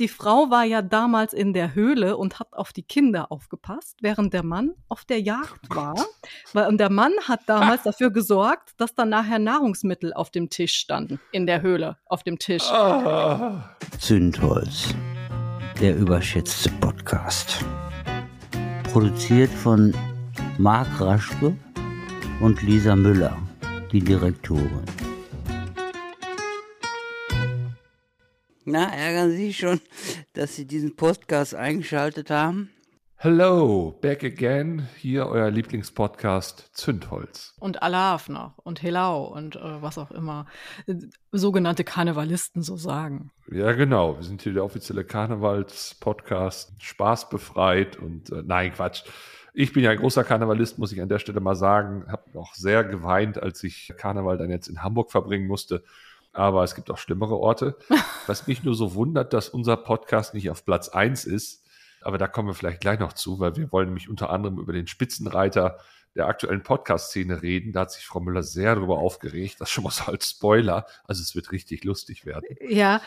Die Frau war ja damals in der Höhle und hat auf die Kinder aufgepasst, während der Mann auf der Jagd Oh war. Weil, und der Mann hat damals dafür gesorgt, dass dann nachher Nahrungsmittel auf dem Tisch standen. In der Höhle, auf dem Tisch. Ah, Zündholz, der überschätzte Podcast. Produziert von Marc Raschke und Lisa Müller, die Direktorin. Na, ärgern Sie sich schon, dass Sie diesen Podcast eingeschaltet haben? hello, back again. Hier euer Lieblingspodcast Zündholz. Und Alaf noch. Und Helau und äh, was auch immer. Sogenannte Karnevalisten so sagen. Ja, genau. Wir sind hier der offizielle Karnevals-Podcast. Spaß befreit und äh, nein, Quatsch. Ich bin ja ein großer Karnevalist, muss ich an der Stelle mal sagen. Habe auch sehr geweint, als ich Karneval dann jetzt in Hamburg verbringen musste. Aber es gibt auch schlimmere Orte. Was mich nur so wundert, dass unser Podcast nicht auf Platz 1 ist. Aber da kommen wir vielleicht gleich noch zu, weil wir wollen nämlich unter anderem über den Spitzenreiter der aktuellen Podcast-Szene reden. Da hat sich Frau Müller sehr darüber aufgeregt. Das schon mal so als Spoiler. Also es wird richtig lustig werden. Ja,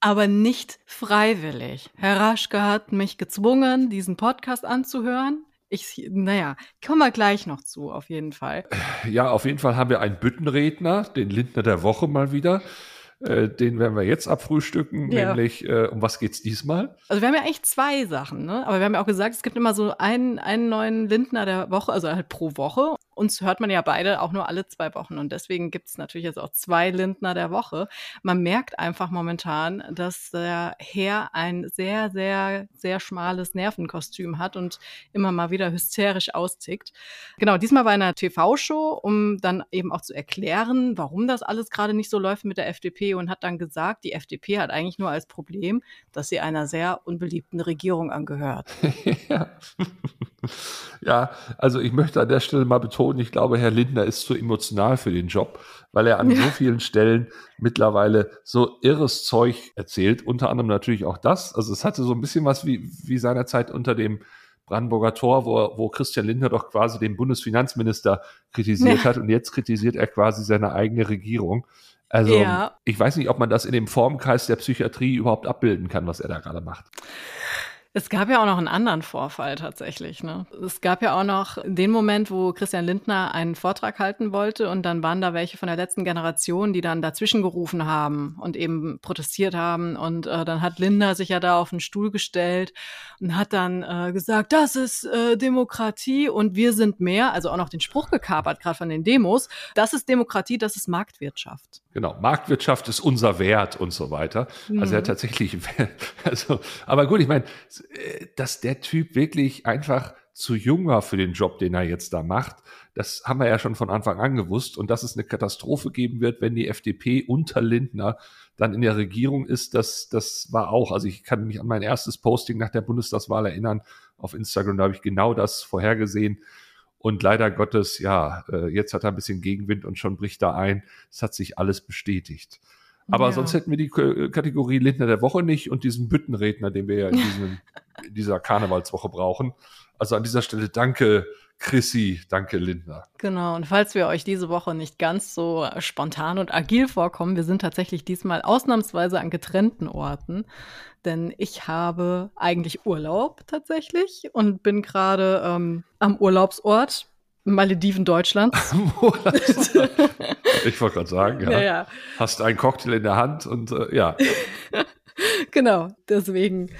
aber nicht freiwillig. Herr Raschke hat mich gezwungen, diesen Podcast anzuhören. Ich, naja, kommen wir gleich noch zu, auf jeden Fall. Ja, auf jeden Fall haben wir einen Büttenredner, den Lindner der Woche mal wieder. Äh, den werden wir jetzt abfrühstücken, Ja. nämlich äh, um was geht's diesmal? Also wir haben ja eigentlich zwei Sachen, ne? Aber wir haben ja auch gesagt, es gibt immer so einen, einen neuen Lindner der Woche, also halt pro Woche. Uns hört man ja beide auch nur alle zwei Wochen. Und deswegen gibt es natürlich jetzt auch zwei Lindner der Woche. Man merkt einfach momentan, dass der Herr ein sehr, sehr, sehr schmales Nervenkostüm hat und immer mal wieder hysterisch austickt. Genau, diesmal in einer TV-Show, um dann eben auch zu erklären, warum das alles gerade nicht so läuft mit der FDP und hat dann gesagt, die FDP hat eigentlich nur als Problem, dass sie einer sehr unbeliebten Regierung angehört. ja. ja, also ich möchte an der Stelle mal betonen, ich glaube, Herr Lindner ist zu emotional für den Job, weil er an Ja. so vielen Stellen mittlerweile so irres Zeug erzählt, unter anderem natürlich auch das. Also es hatte so ein bisschen was wie, wie seinerzeit unter dem Brandenburger Tor, wo, wo Christian Lindner doch quasi den Bundesfinanzminister kritisiert Ja. hat und jetzt kritisiert er quasi seine eigene Regierung. Also Ja. ich weiß nicht, ob man das in dem Formkreis der Psychiatrie überhaupt abbilden kann, was er da gerade macht. Es gab ja auch noch einen anderen Vorfall tatsächlich. Ne? Es gab ja auch noch den Moment, wo Christian Lindner einen Vortrag halten wollte und dann waren da welche von der letzten Generation, die dann dazwischen gerufen haben und eben protestiert haben. Und äh, dann hat Lindner sich ja da auf den Stuhl gestellt und hat dann äh, gesagt, das ist äh, Demokratie und wir sind mehr. Also auch noch den Spruch gekapert, gerade von den Demos. Das ist Demokratie, das ist Marktwirtschaft. Genau, Marktwirtschaft ist unser Wert und so weiter. Also er Mhm. tatsächlich, also, aber gut, ich meine, dass der Typ wirklich einfach zu jung war für den Job, den er jetzt da macht, das haben wir ja schon von Anfang an gewusst. Und dass es eine Katastrophe geben wird, wenn die FDP unter Lindner dann in der Regierung ist, das, das war auch, also ich kann mich an mein erstes Posting nach der Bundestagswahl erinnern auf Instagram, da habe ich genau das vorhergesehen. Und leider Gottes, ja, äh, jetzt hat er ein bisschen Gegenwind und schon bricht er ein. Es hat sich alles bestätigt. Aber Ja. sonst hätten wir die K- Kategorie Lindner der Woche nicht und diesen Büttenredner, den wir ja in, diesem, in dieser Karnevalswoche brauchen. Also an dieser Stelle danke Chrissy, danke Lindner. Genau, und falls wir euch diese Woche nicht ganz so spontan und agil vorkommen, wir sind tatsächlich diesmal ausnahmsweise an getrennten Orten, denn ich habe eigentlich Urlaub tatsächlich und bin gerade ähm, am Urlaubsort Malediven Deutschlands. ich wollte gerade sagen, ja. ja, ja, Hast einen Cocktail in der Hand und äh, ja, genau, deswegen.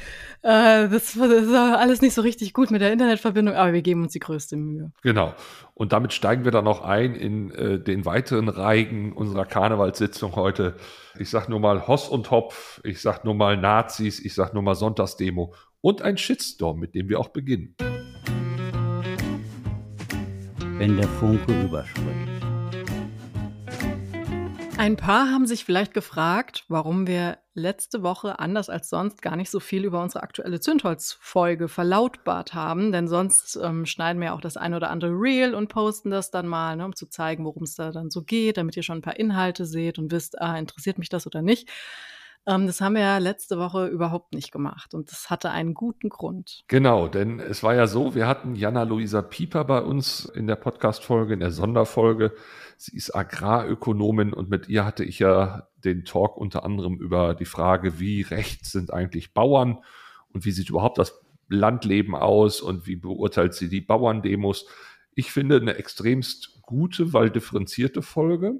Äh, das, das ist alles nicht so richtig gut mit der Internetverbindung, aber wir geben uns die größte Mühe. genau. Und damit steigen wir dann noch ein in äh, den weiteren Reigen unserer Karnevalssitzung heute. Ich sag nur mal Hoss und Hopf, ich sag nur mal Nazis, ich sag nur mal Sonntagsdemo und ein Shitstorm, mit dem wir auch beginnen. Wenn der Funke überspringt. Ein paar haben sich vielleicht gefragt, warum wir letzte Woche anders als sonst gar nicht so viel über unsere aktuelle Zündholz-Folge verlautbart haben, denn sonst ähm, schneiden wir auch das eine oder andere Reel und posten das dann mal, ne, um zu zeigen, worum es da dann so geht, damit ihr schon ein paar Inhalte seht und wisst, ah, interessiert mich das oder nicht. Ähm, das haben wir ja letzte Woche überhaupt nicht gemacht und das hatte einen guten Grund. Genau, denn es war ja so, wir hatten Jana-Luisa Pieper bei uns in der Podcast-Folge, in der Sonderfolge. Sie ist Agrarökonomin und mit ihr hatte ich ja den Talk unter anderem über die Frage, wie rechts sind eigentlich Bauern und wie sieht überhaupt das Landleben aus und wie beurteilt sie die Bauerndemos. Ich finde eine extremst gute, weil differenzierte Folge.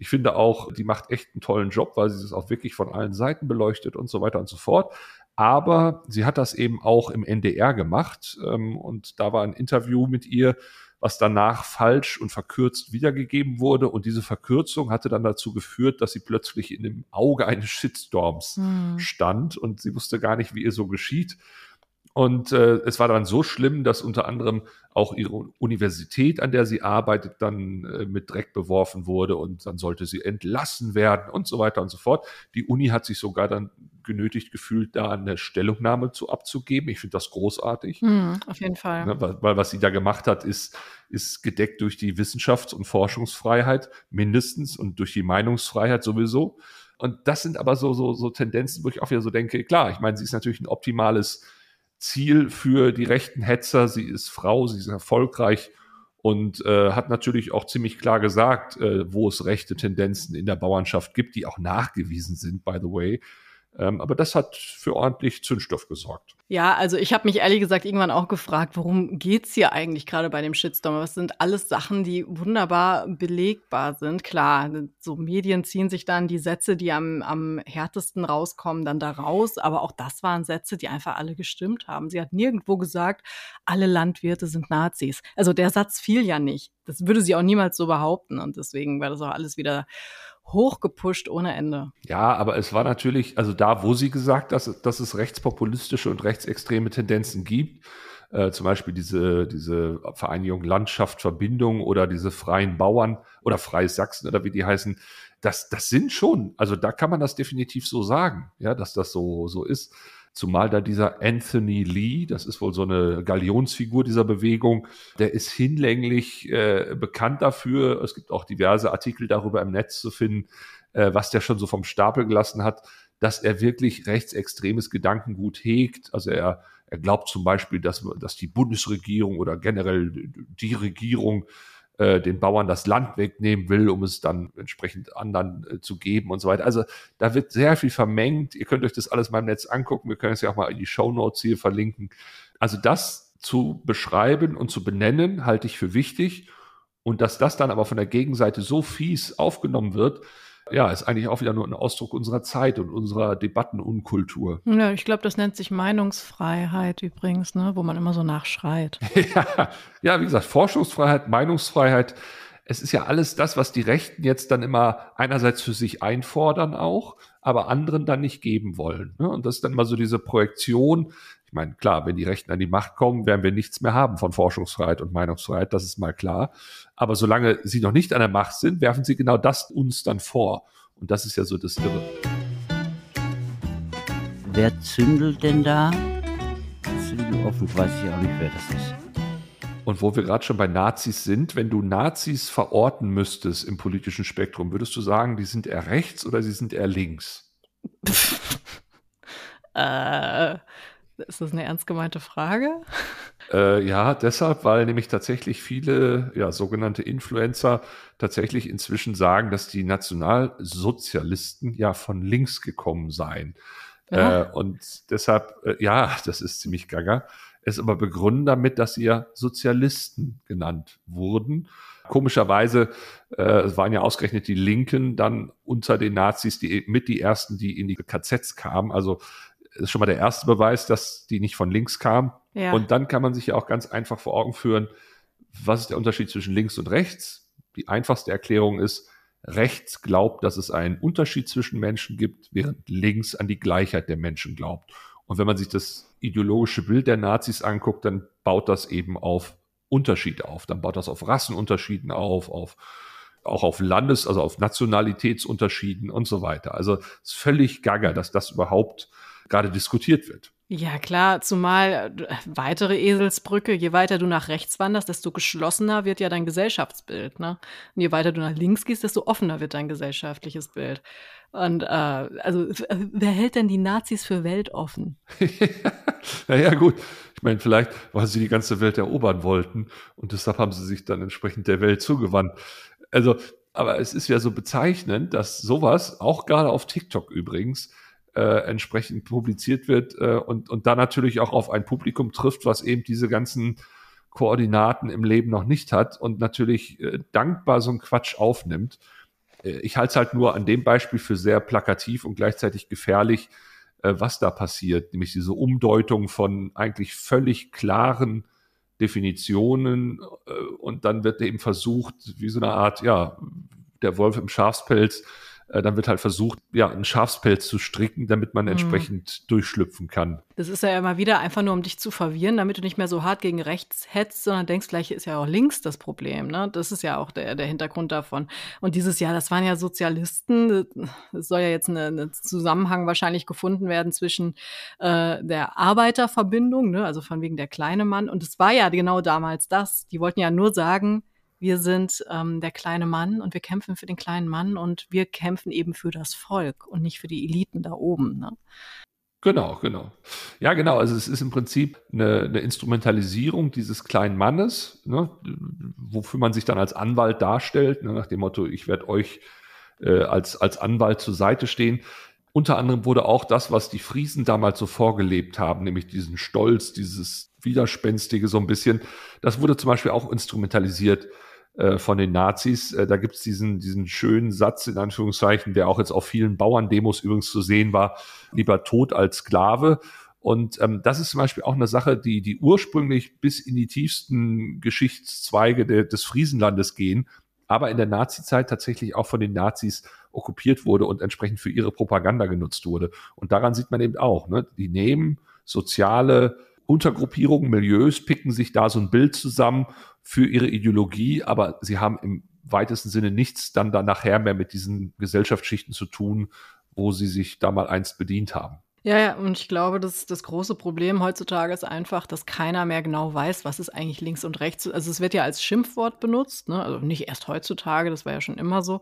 Ich finde auch, die macht echt einen tollen Job, weil sie es auch wirklich von allen Seiten beleuchtet und so weiter und so fort. Aber sie hat das eben auch im NDR gemacht ähm, und da war ein Interview mit ihr, was danach falsch und verkürzt wiedergegeben wurde. Und diese Verkürzung hatte dann dazu geführt, dass sie plötzlich in dem Auge eines Shitstorms hm. stand und sie wusste gar nicht, wie ihr so geschieht. Und äh, es war dann so schlimm, dass unter anderem auch ihre Universität, an der sie arbeitet, dann äh, mit Dreck beworfen wurde und dann sollte sie entlassen werden und so weiter und so fort. Die Uni hat sich sogar dann genötigt gefühlt, da eine Stellungnahme zu abzugeben. Ich finde das großartig. Mm, auf jeden Fall. Ja, weil, weil, was sie da gemacht hat, ist, ist gedeckt durch die Wissenschafts- und Forschungsfreiheit mindestens und durch die Meinungsfreiheit sowieso. Und das sind aber so, so, so Tendenzen, wo ich auch wieder so denke, klar, ich meine, sie ist natürlich ein optimales Ziel für die rechten Hetzer. Sie ist Frau, sie ist erfolgreich und äh, hat natürlich auch ziemlich klar gesagt, äh, wo es rechte Tendenzen in der Bauernschaft gibt, die auch nachgewiesen sind, by the way. Ähm, aber das hat für ordentlich Zündstoff gesorgt. Ja, also ich habe mich ehrlich gesagt irgendwann auch gefragt, worum geht's hier eigentlich gerade bei dem Shitstorm? Was sind alles Sachen, die wunderbar belegbar sind? Klar, so Medien ziehen sich dann die Sätze, die am, am härtesten rauskommen, dann da raus. Aber auch das waren Sätze, die einfach alle gestimmt haben. Sie hat nirgendwo gesagt, alle Landwirte sind Nazis. Also der Satz fiel ja nicht. Das würde sie auch niemals so behaupten. Und deswegen war das auch alles wieder hochgepusht ohne Ende. Ja, aber es war natürlich, also da, wo sie gesagt, dass, dass es rechtspopulistische und rechtsextreme Tendenzen gibt, äh, zum Beispiel diese, diese Vereinigung Landschaft, Verbindung oder diese freien Bauern oder Freies Sachsen oder wie die heißen, das, das sind schon, also da kann man das definitiv so sagen, ja, dass das so, so ist. Zumal da dieser Anthony Lee, das ist wohl so eine Galionsfigur dieser Bewegung, der ist hinlänglich äh, bekannt dafür. Es gibt auch diverse Artikel darüber im Netz zu finden, äh, was der schon so vom Stapel gelassen hat, dass er wirklich rechtsextremes Gedankengut hegt. Also er, er glaubt zum Beispiel, dass, dass die Bundesregierung oder generell die Regierung äh, den Bauern das Land wegnehmen will, um es dann entsprechend anderen äh, zu geben und so weiter. Also da wird sehr viel vermengt. Ihr könnt euch das alles mal im Netz angucken. Wir können es ja auch mal in die Show Notes hier verlinken. Also das zu beschreiben und zu benennen, halte ich für wichtig. Und dass das dann aber von der Gegenseite so fies aufgenommen wird, ja, ist eigentlich auch wieder nur ein Ausdruck unserer Zeit und unserer Debattenunkultur. Ja, ich glaube, das nennt sich Meinungsfreiheit übrigens, ne, wo man immer so nachschreit. ja, ja, wie gesagt, Forschungsfreiheit, Meinungsfreiheit. Es ist ja alles das, was die Rechten jetzt dann immer einerseits für sich einfordern auch, aber anderen dann nicht geben wollen. Ne? Und das ist dann immer so diese Projektion, ich meine, klar, wenn die Rechten an die Macht kommen, werden wir nichts mehr haben von Forschungsfreiheit und Meinungsfreiheit, das ist mal klar. Aber solange sie noch nicht an der Macht sind, werfen sie genau das uns dann vor. Und das ist ja so das Irre. Wer zündelt denn da? Offen weiß ich auch nicht, wer das ist. Und wo wir gerade schon bei Nazis sind, wenn du Nazis verorten müsstest im politischen Spektrum, würdest du sagen, die sind eher rechts oder sie sind eher links? äh, ist das eine ernst gemeinte Frage? Äh, ja, deshalb, weil nämlich tatsächlich viele ja, sogenannte Influencer tatsächlich inzwischen sagen, dass die Nationalsozialisten ja von links gekommen seien. Ja. Äh, und deshalb, äh, ja, das ist ziemlich gaga. Es aber begründen damit, dass sie ja Sozialisten genannt wurden. Komischerweise äh, waren ja ausgerechnet die Linken dann unter den Nazis die mit die ersten, die in die KZs kamen. Also ist schon mal der erste Beweis, dass die nicht von links kam. Ja. Und dann kann man sich ja auch ganz einfach vor Augen führen, was ist der Unterschied zwischen links und rechts? Die einfachste Erklärung ist, rechts glaubt, dass es einen Unterschied zwischen Menschen gibt, während links an die Gleichheit der Menschen glaubt. Und wenn man sich das ideologische Bild der Nazis anguckt, dann baut das eben auf Unterschiede auf. Dann baut das auf Rassenunterschieden auf, auf auch auf Landes-, also auf Nationalitätsunterschieden und so weiter. Also es ist völlig gaga, dass das überhaupt gerade diskutiert wird. Ja, klar, zumal äh, weitere Eselsbrücke, je weiter du nach rechts wanderst, desto geschlossener wird ja dein Gesellschaftsbild. Ne? Und je weiter du nach links gehst, desto offener wird dein gesellschaftliches Bild. Und äh, also wer hält denn die Nazis für weltoffen? naja, gut. Ich meine, vielleicht, weil sie die ganze Welt erobern wollten und deshalb haben sie sich dann entsprechend der Welt zugewandt. Also, aber es ist ja so bezeichnend, dass sowas, auch gerade auf TikTok übrigens, äh, entsprechend publiziert wird äh, und, und da natürlich auch auf ein Publikum trifft, was eben diese ganzen Koordinaten im Leben noch nicht hat und natürlich äh, dankbar so einen Quatsch aufnimmt. Äh, ich halte es halt nur an dem Beispiel für sehr plakativ und gleichzeitig gefährlich, äh, was da passiert, nämlich diese Umdeutung von eigentlich völlig klaren Definitionen äh, und dann wird eben versucht, wie so eine Art, ja, der Wolf im Schafspelz, äh, dann wird halt versucht, ja, einen Schafspelz zu stricken, damit man mhm. entsprechend durchschlüpfen kann. Das ist ja immer wieder einfach nur, um dich zu verwirren, damit du nicht mehr so hart gegen rechts hetzt, sondern denkst, gleich ist ja auch links das Problem. Ne? Das ist ja auch der, der Hintergrund davon. Und dieses Jahr, das waren ja Sozialisten. Es soll ja jetzt ein Zusammenhang wahrscheinlich gefunden werden zwischen äh, der Arbeiterverbindung, ne? also von wegen der kleine Mann. Und es war ja genau damals das. Die wollten ja nur sagen, wir sind ähm, der kleine Mann und wir kämpfen für den kleinen Mann und wir kämpfen eben für das Volk und nicht für die Eliten da oben. Ne? Genau, genau. Ja, genau. Also es ist im Prinzip eine, eine Instrumentalisierung dieses kleinen Mannes, ne, wofür man sich dann als Anwalt darstellt, ne, nach dem Motto, ich werde euch äh, als, als Anwalt zur Seite stehen. Unter anderem wurde auch das, was die Friesen damals so vorgelebt haben, nämlich diesen Stolz, dieses Widerspenstige so ein bisschen, das wurde zum Beispiel auch instrumentalisiert äh, von den Nazis. Äh, da gibt es diesen, diesen schönen Satz, in Anführungszeichen, der auch jetzt auf vielen Bauerndemos übrigens zu sehen war, lieber tot als Sklave. Und ähm, das ist zum Beispiel auch eine Sache, die, die ursprünglich bis in die tiefsten Geschichtszweige de, des Friesenlandes gehen, aber in der Nazizeit tatsächlich auch von den Nazis okkupiert wurde und entsprechend für ihre Propaganda genutzt wurde. Und daran sieht man eben auch, ne? die nehmen soziale Untergruppierungen, Milieus, picken sich da so ein Bild zusammen für ihre Ideologie, aber sie haben im weitesten Sinne nichts dann da nachher mehr mit diesen Gesellschaftsschichten zu tun, wo sie sich da mal einst bedient haben. Ja, ja, und ich glaube, das, das große Problem heutzutage ist einfach, dass keiner mehr genau weiß, was ist eigentlich links und rechts. Also es wird ja als Schimpfwort benutzt, ne? also nicht erst heutzutage, das war ja schon immer so.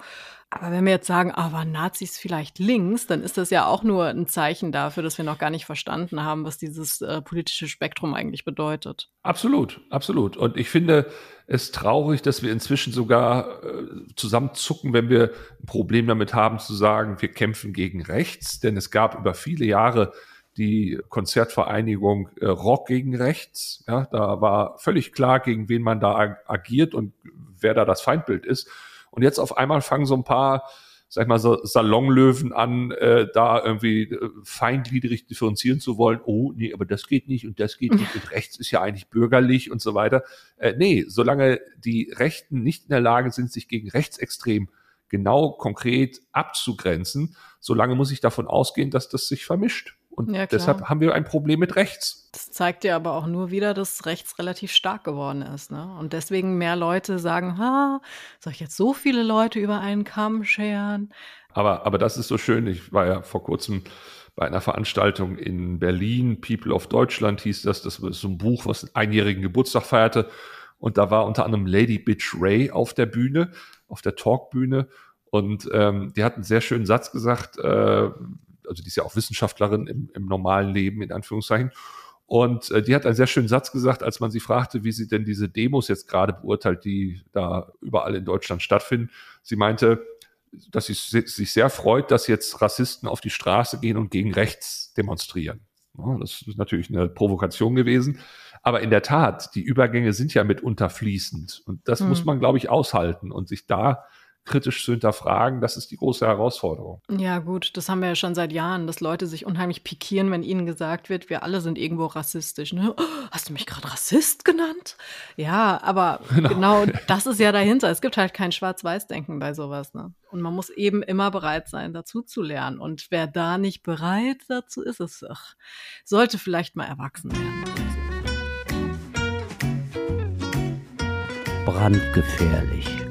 Aber wenn wir jetzt sagen, ah, waren Nazis vielleicht links, dann ist das ja auch nur ein Zeichen dafür, dass wir noch gar nicht verstanden haben, was dieses äh, politische Spektrum eigentlich bedeutet. Absolut, absolut. Und ich finde es traurig, dass wir inzwischen sogar äh, zusammenzucken, wenn wir ein Problem damit haben zu sagen, wir kämpfen gegen rechts, denn es gab über viele Jahre die Konzertvereinigung äh, Rock gegen Rechts. Ja, da war völlig klar, gegen wen man da agiert und wer da das Feindbild ist. Und jetzt auf einmal fangen so ein paar sag ich mal, so Salonlöwen an, äh, da irgendwie äh, feingliedrig differenzieren zu wollen. Oh, nee, aber das geht nicht und das geht nicht und rechts ist ja eigentlich bürgerlich und so weiter. Äh, nee, solange die Rechten nicht in der Lage sind, sich gegen rechtsextrem genau konkret abzugrenzen, solange muss ich davon ausgehen, dass das sich vermischt. Und ja, deshalb haben wir ein Problem mit rechts. Das zeigt ja aber auch nur wieder, dass rechts relativ stark geworden ist. Ne? Und deswegen mehr Leute sagen, ha, soll ich jetzt so viele Leute über einen Kamm scheren? Aber, aber das ist so schön. Ich war ja vor kurzem bei einer Veranstaltung in Berlin, People of Deutschland hieß das. Das war so ein Buch, was einen einjährigen Geburtstag feierte. Und da war unter anderem Lady Bitch Ray auf der Bühne, auf der Talkbühne. Und ähm, die hat einen sehr schönen Satz gesagt, äh, also die ist ja auch Wissenschaftlerin im, im normalen Leben, in Anführungszeichen. Und äh, die hat einen sehr schönen Satz gesagt, als man sie fragte, wie sie denn diese Demos jetzt gerade beurteilt, die da überall in Deutschland stattfinden. Sie meinte, dass sie sich sehr freut, dass jetzt Rassisten auf die Straße gehen und gegen rechts demonstrieren. Ja, das ist natürlich eine Provokation gewesen. Aber in der Tat, die Übergänge sind ja mitunter fließend. Und das mhm. muss man, glaube ich, aushalten und sich da kritisch zu hinterfragen, das ist die große Herausforderung. Ja, gut, das haben wir ja schon seit Jahren, dass Leute sich unheimlich pikieren, wenn ihnen gesagt wird, wir alle sind irgendwo rassistisch. Ne? Oh, hast du mich gerade Rassist genannt? Ja, aber genau. genau. das ist ja dahinter. Es gibt halt kein Schwarz-Weiß-Denken bei sowas. Ne? Und man muss eben immer bereit sein, dazu zu lernen. Und wer da nicht bereit dazu ist, ist ach, sollte vielleicht mal erwachsen werden. Brandgefährlich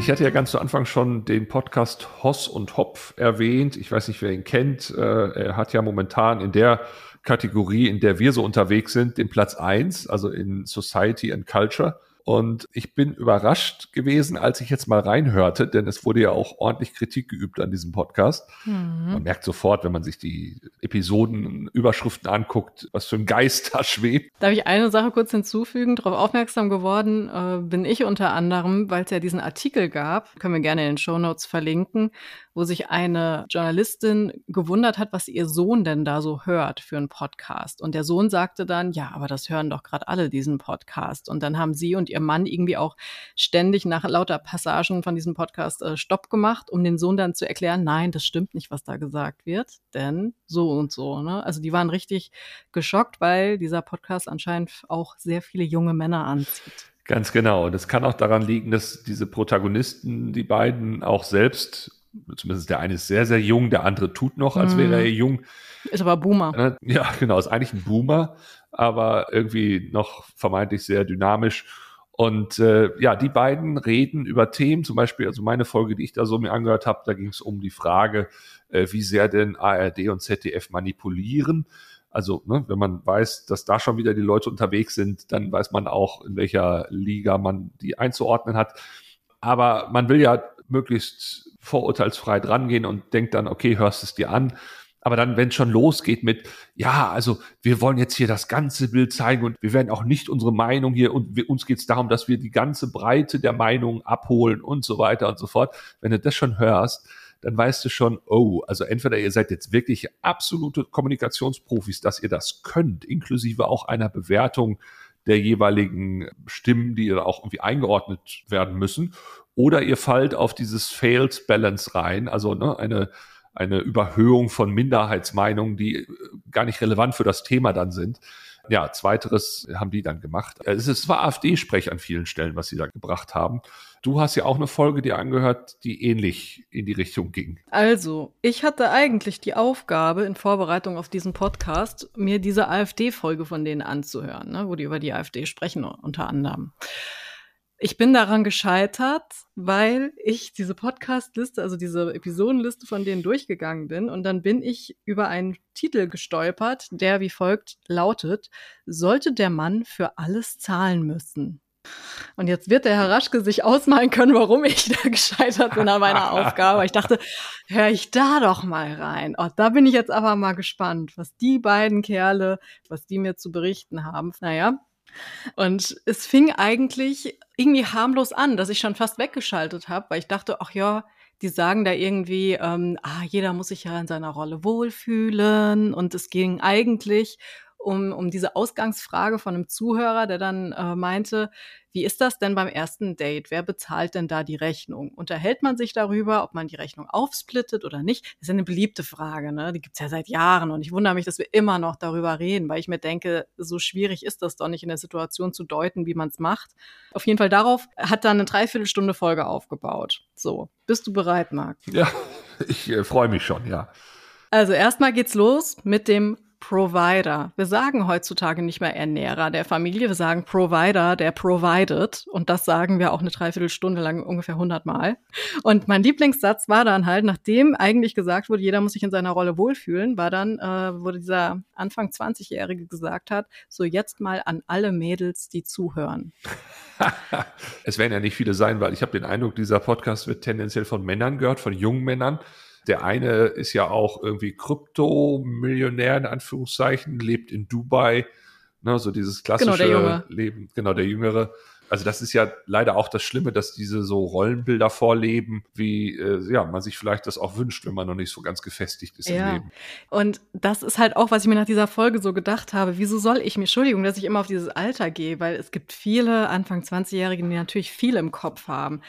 Ich hatte ja ganz zu Anfang schon den Podcast Hoss und Hopf erwähnt. Ich weiß nicht, wer ihn kennt. Äh, er hat ja momentan in der Kategorie, in der wir so unterwegs sind, den Platz eins, also in Society and Culture. Und ich bin überrascht gewesen, als ich jetzt mal reinhörte, denn es wurde ja auch ordentlich Kritik geübt an diesem Podcast. Mhm. Man merkt sofort, wenn man sich die Episodenüberschriften anguckt, was für ein Geist da schwebt. Darf ich eine Sache kurz hinzufügen? Darauf aufmerksam geworden äh, bin ich unter anderem, weil es ja diesen Artikel gab, können wir gerne in den Show Notes verlinken, wo sich eine Journalistin gewundert hat, was ihr Sohn denn da so hört für einen Podcast. Und der Sohn sagte dann, ja, aber das hören doch gerade alle diesen Podcast. Und dann haben sie und ihr Mann irgendwie auch ständig nach lauter Passagen von diesem Podcast äh, Stopp gemacht, um den Sohn dann zu erklären, nein, das stimmt nicht, was da gesagt wird, denn so und so. Ne? Also die waren richtig geschockt, weil dieser Podcast anscheinend auch sehr viele junge Männer anzieht. Ganz genau. Und es kann auch daran liegen, dass diese Protagonisten, die beiden auch selbst zumindest der eine ist sehr, sehr jung, der andere tut noch, als wäre er mhm. jung. Ist aber Boomer. Äh, ja, genau, ist eigentlich ein Boomer, aber irgendwie noch vermeintlich sehr dynamisch. Und äh, ja, die beiden reden über Themen, zum Beispiel, also meine Folge, die ich da so mir angehört habe, da ging es um die Frage, äh, wie sehr denn ARD und ZDF manipulieren. Also, ne, wenn man weiß, dass da schon wieder die Leute unterwegs sind, dann weiß man auch, in welcher Liga man die einzuordnen hat. Aber man will ja möglichst vorurteilsfrei drangehen und denkt dann, okay, hörst es dir an. Aber dann, wenn es schon losgeht mit, ja, also wir wollen jetzt hier das ganze Bild zeigen und wir werden auch nicht unsere Meinung hier und wir, uns geht es darum, dass wir die ganze Breite der Meinung abholen und so weiter und so fort. Wenn du das schon hörst, dann weißt du schon, oh, also entweder ihr seid jetzt wirklich absolute Kommunikationsprofis, dass ihr das könnt, inklusive auch einer Bewertung der jeweiligen Stimmen, die auch irgendwie eingeordnet werden müssen, oder ihr fallt auf dieses Failed Balance rein, also ne, eine, eine Überhöhung von Minderheitsmeinungen, die äh, gar nicht relevant für das Thema dann sind. Ja, zweiteres haben die dann gemacht. Es zwar AfD-Sprech an vielen Stellen, was sie da gebracht haben. Du hast ja auch eine Folge dir angehört, die ähnlich in die Richtung ging. Also, ich hatte eigentlich die Aufgabe in Vorbereitung auf diesen Podcast, mir diese AfD-Folge von denen anzuhören, ne, wo die über die AfD sprechen, unter anderem. Ich bin daran gescheitert, weil ich diese Podcast-Liste, also diese Episodenliste von denen durchgegangen bin und dann bin ich über einen Titel gestolpert, der wie folgt lautet, sollte der Mann für alles zahlen müssen? Und jetzt wird der Herr Raschke sich ausmalen können, warum ich da gescheitert bin an meiner Aufgabe. Ich dachte, hör ich da doch mal rein. Oh, da bin ich jetzt aber mal gespannt, was die beiden Kerle, was die mir zu berichten haben. Naja, und es fing eigentlich irgendwie harmlos an, dass ich schon fast weggeschaltet habe, weil ich dachte, ach ja, die sagen da irgendwie, ähm, ah, jeder muss sich ja in seiner Rolle wohlfühlen. Und es ging eigentlich um, um diese Ausgangsfrage von einem Zuhörer, der dann äh, meinte, wie ist das denn beim ersten Date? Wer bezahlt denn da die Rechnung? Unterhält man sich darüber, ob man die Rechnung aufsplittet oder nicht? Das ist eine beliebte Frage, ne? Die gibt's ja seit Jahren und ich wundere mich, dass wir immer noch darüber reden, weil ich mir denke, so schwierig ist das doch nicht in der Situation zu deuten, wie man es macht. Auf jeden Fall darauf hat dann eine Dreiviertelstunde Folge aufgebaut. So, bist du bereit, Marc? Ja, ich äh, freue mich schon, ja. Also erstmal geht's los mit dem Provider. Wir sagen heutzutage nicht mehr Ernährer der Familie, wir sagen Provider, der provided. Und das sagen wir auch eine Dreiviertelstunde lang ungefähr 100 Mal. Und mein Lieblingssatz war dann halt, nachdem eigentlich gesagt wurde, jeder muss sich in seiner Rolle wohlfühlen, war dann, äh, wurde dieser Anfang 20-Jährige gesagt hat, so jetzt mal an alle Mädels, die zuhören. es werden ja nicht viele sein, weil ich habe den Eindruck, dieser Podcast wird tendenziell von Männern gehört, von jungen Männern. Der eine ist ja auch irgendwie Krypto-Millionär in Anführungszeichen, lebt in Dubai. Ne, so dieses klassische genau, Leben, genau, der Jüngere. Also das ist ja leider auch das Schlimme, dass diese so Rollenbilder vorleben, wie äh, ja, man sich vielleicht das auch wünscht, wenn man noch nicht so ganz gefestigt ist ja. im Leben. Und das ist halt auch, was ich mir nach dieser Folge so gedacht habe. Wieso soll ich mir, Entschuldigung, dass ich immer auf dieses Alter gehe, weil es gibt viele Anfang 20-Jährige, die natürlich viel im Kopf haben.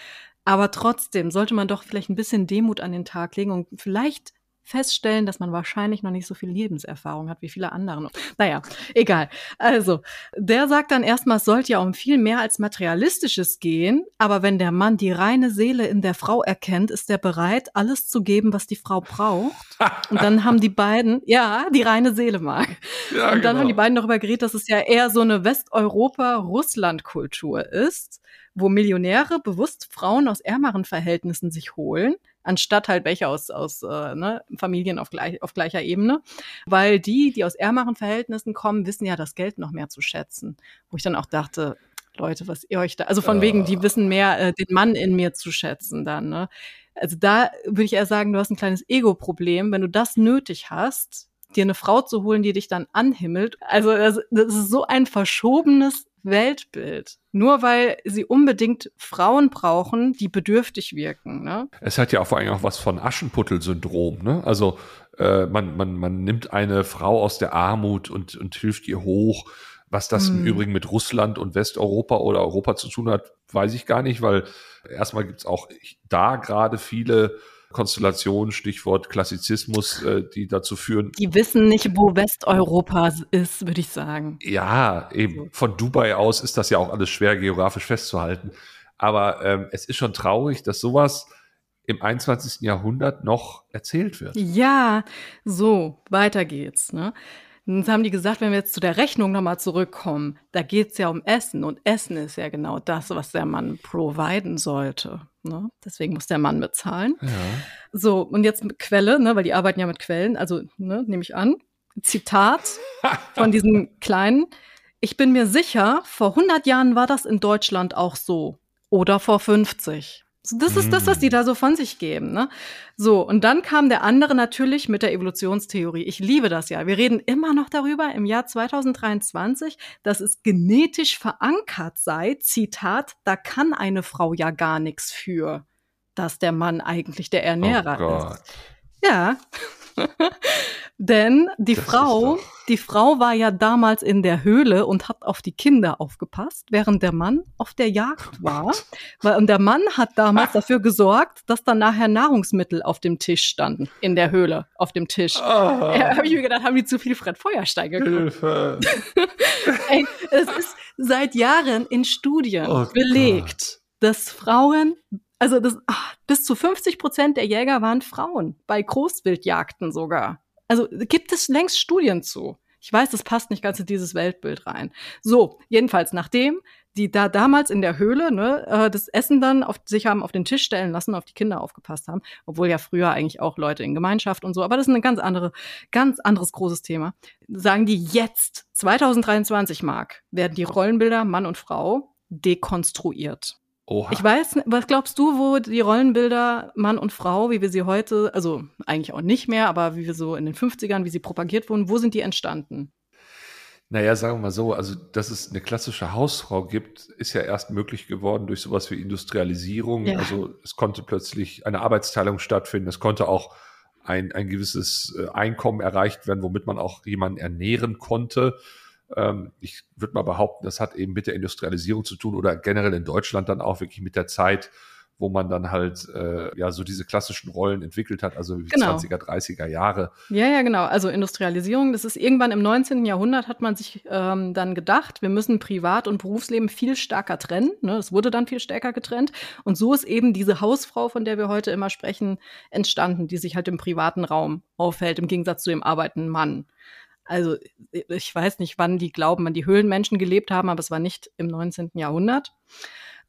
Aber trotzdem sollte man doch vielleicht ein bisschen Demut an den Tag legen und vielleicht feststellen, dass man wahrscheinlich noch nicht so viel Lebenserfahrung hat wie viele andere. Naja, egal. Also, der sagt dann erstmal, es sollte ja um viel mehr als Materialistisches gehen, aber wenn der Mann die reine Seele in der Frau erkennt, ist er bereit, alles zu geben, was die Frau braucht. Und dann haben die beiden, ja, die reine Seele mag. Ja, und dann genau. haben die beiden darüber geredet, dass es ja eher so eine Westeuropa-Russland-Kultur ist, wo Millionäre bewusst Frauen aus ärmeren Verhältnissen sich holen anstatt halt welche aus, aus äh, ne, Familien auf, gleich, auf gleicher Ebene. Weil die, die aus ärmeren Verhältnissen kommen, wissen ja das Geld noch mehr zu schätzen. Wo ich dann auch dachte, Leute, was ihr euch da, also von wegen, die wissen mehr, äh, den Mann in mir zu schätzen dann, ne? Also da würde ich eher sagen, du hast ein kleines Ego-Problem. Wenn du das nötig hast, dir eine Frau zu holen, die dich dann anhimmelt. Also das, das ist so ein verschobenes Weltbild. Nur weil sie unbedingt Frauen brauchen, die bedürftig wirken. Ne? Es hat ja auch vor allem auch was von Aschenputtel-Syndrom. Ne? Also äh, man, man, man nimmt eine Frau aus der Armut und, und hilft ihr hoch. Was das hm. im Übrigen mit Russland und Westeuropa oder Europa zu tun hat, weiß ich gar nicht, weil erstmal gibt's auch da gerade viele Konstellation, Stichwort Klassizismus, äh, die dazu führen. Die wissen nicht, wo Westeuropa ist, würde ich sagen. Ja, eben. Von Dubai aus ist das ja auch alles schwer geografisch festzuhalten. Aber ähm, es ist schon traurig, dass sowas im 21. Jahrhundert noch erzählt wird. Ja, so, weiter geht's. Ne? Jetzt haben die gesagt, wenn wir jetzt zu der Rechnung nochmal zurückkommen, da geht es ja um Essen und Essen ist ja genau das, was der Mann providen sollte. Ne? Deswegen muss der Mann bezahlen. Ja. So, und jetzt mit Quelle, ne, weil die arbeiten ja mit Quellen, also ne, nehme ich an. Zitat von diesem Kleinen. Ich bin mir sicher, vor 100 Jahren war das in Deutschland auch so. Oder vor 50. So, das ist das, was die mm. da so von sich geben. Ne? So, und dann kam der andere natürlich mit der Evolutionstheorie. Ich liebe das ja. Wir reden immer noch darüber im Jahr 2023, dass es genetisch verankert sei. Zitat, da kann eine Frau ja gar nichts für, dass der Mann eigentlich der Ernährer oh ist. Ja. Denn die das Frau, die Frau war ja damals in der Höhle und hat auf die Kinder aufgepasst, während der Mann auf der Jagd oh war. Weil, und der Mann hat damals dafür gesorgt, dass dann nachher Nahrungsmittel auf dem Tisch standen, in der Höhle, auf dem Tisch. Oh. Ja, habe ich mir gedacht, haben die zu viel Fred Feuerstein Hilfe. Ey, es ist seit Jahren in Studien oh belegt, Gott. dass Frauen also das, ach, bis zu 50 Prozent der Jäger waren Frauen, bei Großwildjagden sogar. Also gibt es längst Studien zu. Ich weiß, das passt nicht ganz in dieses Weltbild rein. So, jedenfalls, nachdem die da damals in der Höhle ne, äh, das Essen dann auf sich haben auf den Tisch stellen lassen, auf die Kinder aufgepasst haben, obwohl ja früher eigentlich auch Leute in Gemeinschaft und so, aber das ist ein ganz andere, ganz anderes großes Thema. Sagen die jetzt, 2023 Mark, werden die Rollenbilder Mann und Frau dekonstruiert. Oha. Ich weiß, was glaubst du, wo die Rollenbilder Mann und Frau, wie wir sie heute, also eigentlich auch nicht mehr, aber wie wir so in den 50ern, wie sie propagiert wurden, wo sind die entstanden? Naja, sagen wir mal so, also dass es eine klassische Hausfrau gibt, ist ja erst möglich geworden durch sowas wie Industrialisierung. Ja. Also es konnte plötzlich eine Arbeitsteilung stattfinden, es konnte auch ein, ein gewisses äh, Einkommen erreicht werden, womit man auch jemanden ernähren konnte. Ähm, ich würde mal behaupten, das hat eben mit der Industrialisierung zu tun oder generell in Deutschland dann auch wirklich mit der Zeit, wo man dann halt äh, ja so diese klassischen Rollen entwickelt hat, also genau. 20er, 30er Jahre. Ja, ja, genau. Also Industrialisierung, das ist irgendwann im 19. Jahrhundert hat man sich ähm, dann gedacht, wir müssen Privat- und Berufsleben viel stärker trennen. Ne? Es wurde dann viel stärker getrennt. Und so ist eben diese Hausfrau, von der wir heute immer sprechen, entstanden, die sich halt im privaten Raum aufhält, im Gegensatz zu dem arbeitenden Mann. Also ich weiß nicht, wann die glauben, wann die Höhlenmenschen gelebt haben, aber es war nicht im 19. Jahrhundert.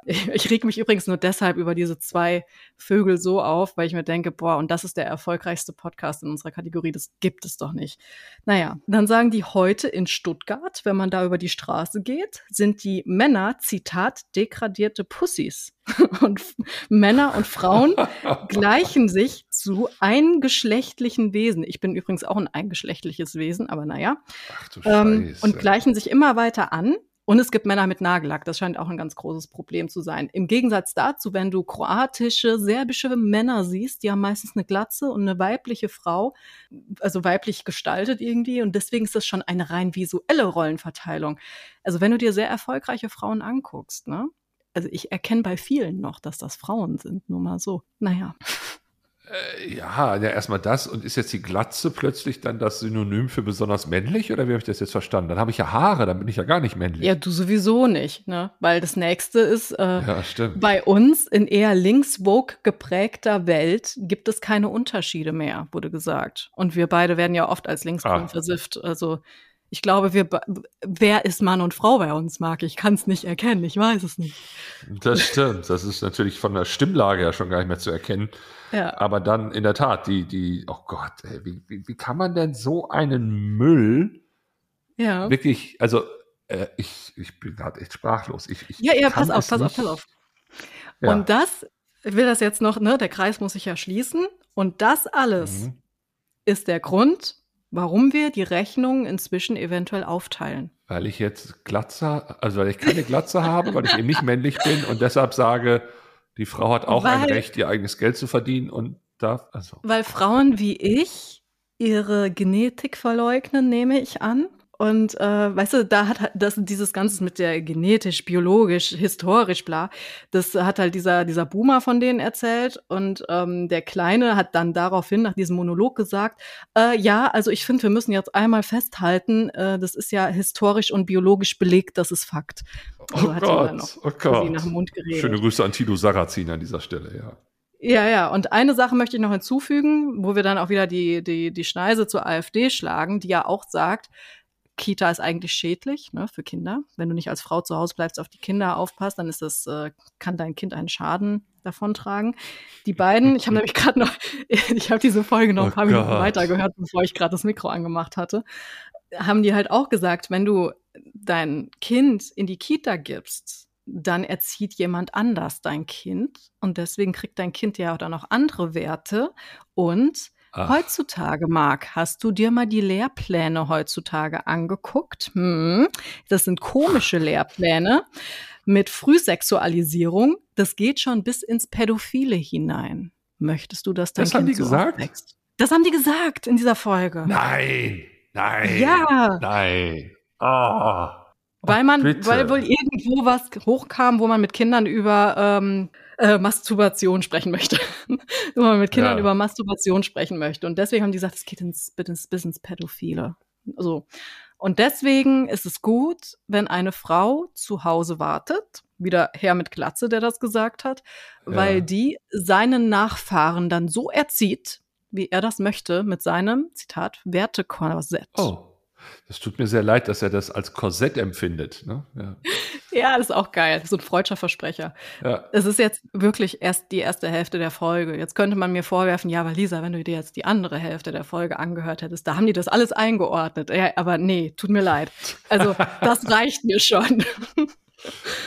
Ich, reg mich übrigens nur deshalb über diese zwei Vögel so auf, weil ich mir denke, boah, und das ist der erfolgreichste Podcast in unserer Kategorie, das gibt es doch nicht. Naja, dann sagen die heute in Stuttgart, wenn man da über die Straße geht, sind die Männer, Zitat, degradierte Pussys. Und Männer und Frauen gleichen sich zu eingeschlechtlichen Wesen. Ich bin übrigens auch ein eingeschlechtliches Wesen, aber naja. Ach du ähm, und gleichen sich immer weiter an. Und es gibt Männer mit Nagellack. Das scheint auch ein ganz großes Problem zu sein. Im Gegensatz dazu, wenn du kroatische, serbische Männer siehst, die haben meistens eine Glatze und eine weibliche Frau, also weiblich gestaltet irgendwie. Und deswegen ist das schon eine rein visuelle Rollenverteilung. Also wenn du dir sehr erfolgreiche Frauen anguckst, ne? Also ich erkenne bei vielen noch, dass das Frauen sind, nur mal so. Naja. Äh, ja, ja, erstmal das. Und ist jetzt die Glatze plötzlich dann das Synonym für besonders männlich? Oder wie habe ich das jetzt verstanden? Dann habe ich ja Haare, dann bin ich ja gar nicht männlich. Ja, du sowieso nicht, ne? Weil das nächste ist, äh, Ja, stimmt. bei uns in eher links-woke geprägter Welt gibt es keine Unterschiede mehr, wurde gesagt. Und wir beide werden ja oft als linksgrün Ah. versifft. Also ich glaube, wir, wer ist Mann und Frau bei uns, Marc? Ich kann es nicht erkennen, ich weiß es nicht. Das stimmt. Das ist natürlich von der Stimmlage ja schon gar nicht mehr zu erkennen. Ja. Aber dann in der Tat, die, die, oh Gott, ey, wie, wie, wie kann man denn so einen Müll Ja. wirklich, also äh, ich, ich bin gerade echt sprachlos. Ich, ich Ja, ja, pass auf, pass auf, pass auf. Ja. Und das, ich will das jetzt noch, ne, der Kreis muss sich ja schließen. Und das alles Mhm. ist der Grund, warum wir die Rechnung inzwischen eventuell aufteilen. Weil ich jetzt Glatze, also weil ich keine Glatze habe, weil ich eben nicht männlich bin und deshalb sage, die Frau hat auch ein Weil- Recht, ihr eigenes Geld zu verdienen und darf, also. Weil Frauen wie ich ihre Genetik verleugnen, nehme ich an. Und äh, weißt du, da hat halt das dieses Ganze mit der genetisch, biologisch, historisch, bla, das hat halt dieser, dieser Boomer von denen erzählt. Und ähm, der Kleine hat dann daraufhin nach diesem Monolog gesagt, äh, ja, also ich finde, wir müssen jetzt einmal festhalten, äh, das ist ja historisch und biologisch belegt, das ist Fakt. Also Oh hat sie dann Gott, noch oh Gott. dem Mund geredet. Schöne Grüße an Tilo Sarrazin an dieser Stelle, ja. Ja, ja. Und eine Sache möchte ich noch hinzufügen, wo wir dann auch wieder die, die, die Schneise zur AfD schlagen, die ja auch sagt, Kita ist eigentlich schädlich ne, für Kinder. Wenn du nicht als Frau zu Hause bleibst, auf die Kinder aufpasst, dann ist das, äh, kann dein Kind einen Schaden davontragen. Die beiden, ich habe nämlich gerade noch, ich habe diese Folge noch ein Oh paar Minuten Gott. weitergehört, bevor ich gerade das Mikro angemacht hatte, haben die halt auch gesagt, wenn du dein Kind in die Kita gibst, dann erzieht jemand anders dein Kind und deswegen kriegt dein Kind ja auch dann noch andere Werte und Ach, Heutzutage, Marc, hast du dir mal die Lehrpläne heutzutage angeguckt? Hm, das sind komische Lehrpläne mit Frühsexualisierung. Das geht schon bis ins Pädophile hinein. Möchtest du, dass dein Das Kind haben die so gesagt? aufwächst? Das haben die gesagt in dieser Folge. nein, nein, Ja. nein. Ah. Weil man, bitte. weil wohl irgendwo was hochkam, wo man mit Kindern über ähm, äh, Masturbation sprechen möchte. wo man mit Kindern Ja. über Masturbation sprechen möchte. Und deswegen haben die gesagt, es geht ins, ins, bis ins Pädophile. So. Und deswegen ist es gut, wenn eine Frau zu Hause wartet, wieder Herr mit Glatze, der das gesagt hat, Ja. weil die seinen Nachfahren dann so erzieht, wie er das möchte, mit seinem, Zitat, Wertekorsett. Oh, das tut mir sehr leid, dass er das als Korsett empfindet. Ne? Ja. Ja, das ist auch geil. So ein freudscher Versprecher. Ja. Es ist jetzt wirklich erst die erste Hälfte der Folge. Jetzt könnte man mir vorwerfen, ja, aber Lisa, wenn du dir jetzt die andere Hälfte der Folge angehört hättest, da haben die das alles eingeordnet. Ja, aber nee, tut mir leid. Also, das reicht mir schon.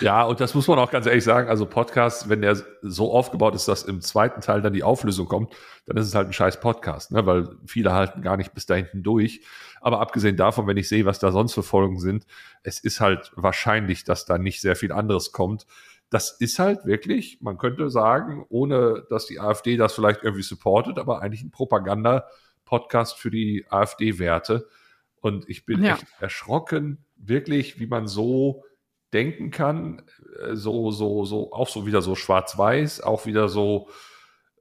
Ja, und das muss man auch ganz ehrlich sagen. Also Podcast, wenn der so aufgebaut ist, dass im zweiten Teil dann die Auflösung kommt, dann ist es halt ein scheiß Podcast, ne? weil viele halten gar nicht bis da hinten durch. Aber abgesehen davon, wenn ich sehe, was da sonst für Folgen sind, es ist halt wahrscheinlich, dass da nicht sehr viel anderes kommt. Das ist halt wirklich, man könnte sagen, ohne dass die AfD das vielleicht irgendwie supportet, aber eigentlich ein Propaganda-Podcast für die AfD-Werte. Und ich bin Ja. echt erschrocken, wirklich, wie man so denken kann, äh, so, so, so, auch so wieder so schwarz-weiß, auch wieder so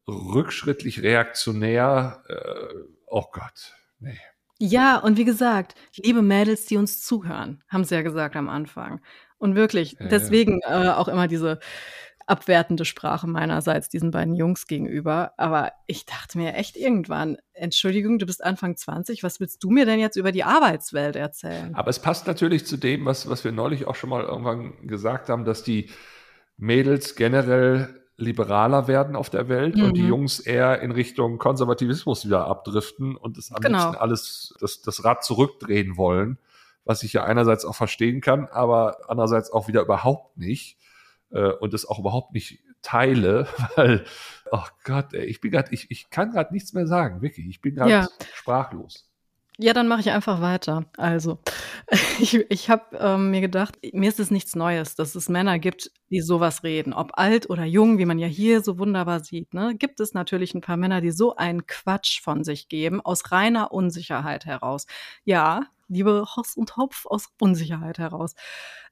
rückschrittlich reaktionär. Äh, oh Gott, nee. Ja, und wie gesagt, liebe Mädels, die uns zuhören, haben sie ja gesagt am Anfang. Und wirklich, Ja, ja. deswegen äh, auch immer diese abwertende Sprache meinerseits diesen beiden Jungs gegenüber. Aber ich dachte mir echt irgendwann, Entschuldigung, du bist Anfang 20, was willst du mir denn jetzt über die Arbeitswelt erzählen? Aber es passt natürlich zu dem, was, was wir neulich auch schon mal irgendwann gesagt haben, dass die Mädels generell liberaler werden auf der Welt und die Mhm. Jungs eher in Richtung Konservativismus wieder abdriften und es am Genau. liebsten alles, das, das Rad zurückdrehen wollen, was ich ja einerseits auch verstehen kann, aber andererseits auch wieder überhaupt nicht äh, und es auch überhaupt nicht teile, weil, oh Gott, ey, ich bin gerade, ich, ich kann gerade nichts mehr sagen, wirklich, ich bin gerade Ja. sprachlos. Ja, dann mache ich einfach weiter. Also, ich, ich habe ähm, mir gedacht, mir ist es nichts Neues, dass es Männer gibt, die sowas reden. Ob alt oder jung, wie man ja hier so wunderbar sieht, ne, gibt es natürlich ein paar Männer, die so einen Quatsch von sich geben, aus reiner Unsicherheit heraus. Ja, liebe Hoss und Hopf, aus Unsicherheit heraus.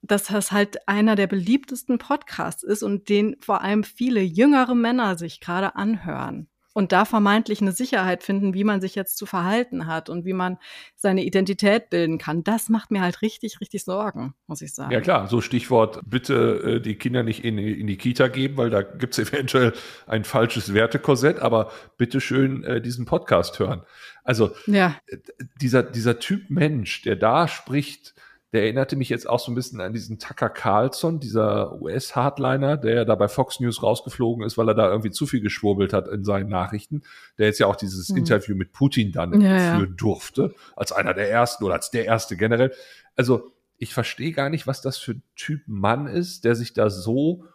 Dass das halt einer der beliebtesten Podcasts ist und den vor allem viele jüngere Männer sich gerade anhören. Und da vermeintlich eine Sicherheit finden, wie man sich jetzt zu verhalten hat und wie man seine Identität bilden kann. Das macht mir halt richtig, richtig Sorgen, muss ich sagen. Ja klar, so Stichwort, bitte äh, die Kinder nicht in, in die Kita geben, weil da gibt es eventuell ein falsches Wertekorsett, aber bitte schön äh, diesen Podcast hören. Also ja. Äh, dieser, dieser Typ Mensch, der da spricht, der erinnerte mich jetzt auch so ein bisschen an diesen Tucker Carlson, dieser US-Hardliner, der ja da bei Fox News rausgeflogen ist, weil er da irgendwie zu viel geschwurbelt hat in seinen Nachrichten, der jetzt ja auch dieses mhm. Interview mit Putin dann ja, führen ja. durfte, als einer der ersten oder als der erste generell. Also ich verstehe gar nicht, was das für ein Typ Mann ist, der sich da so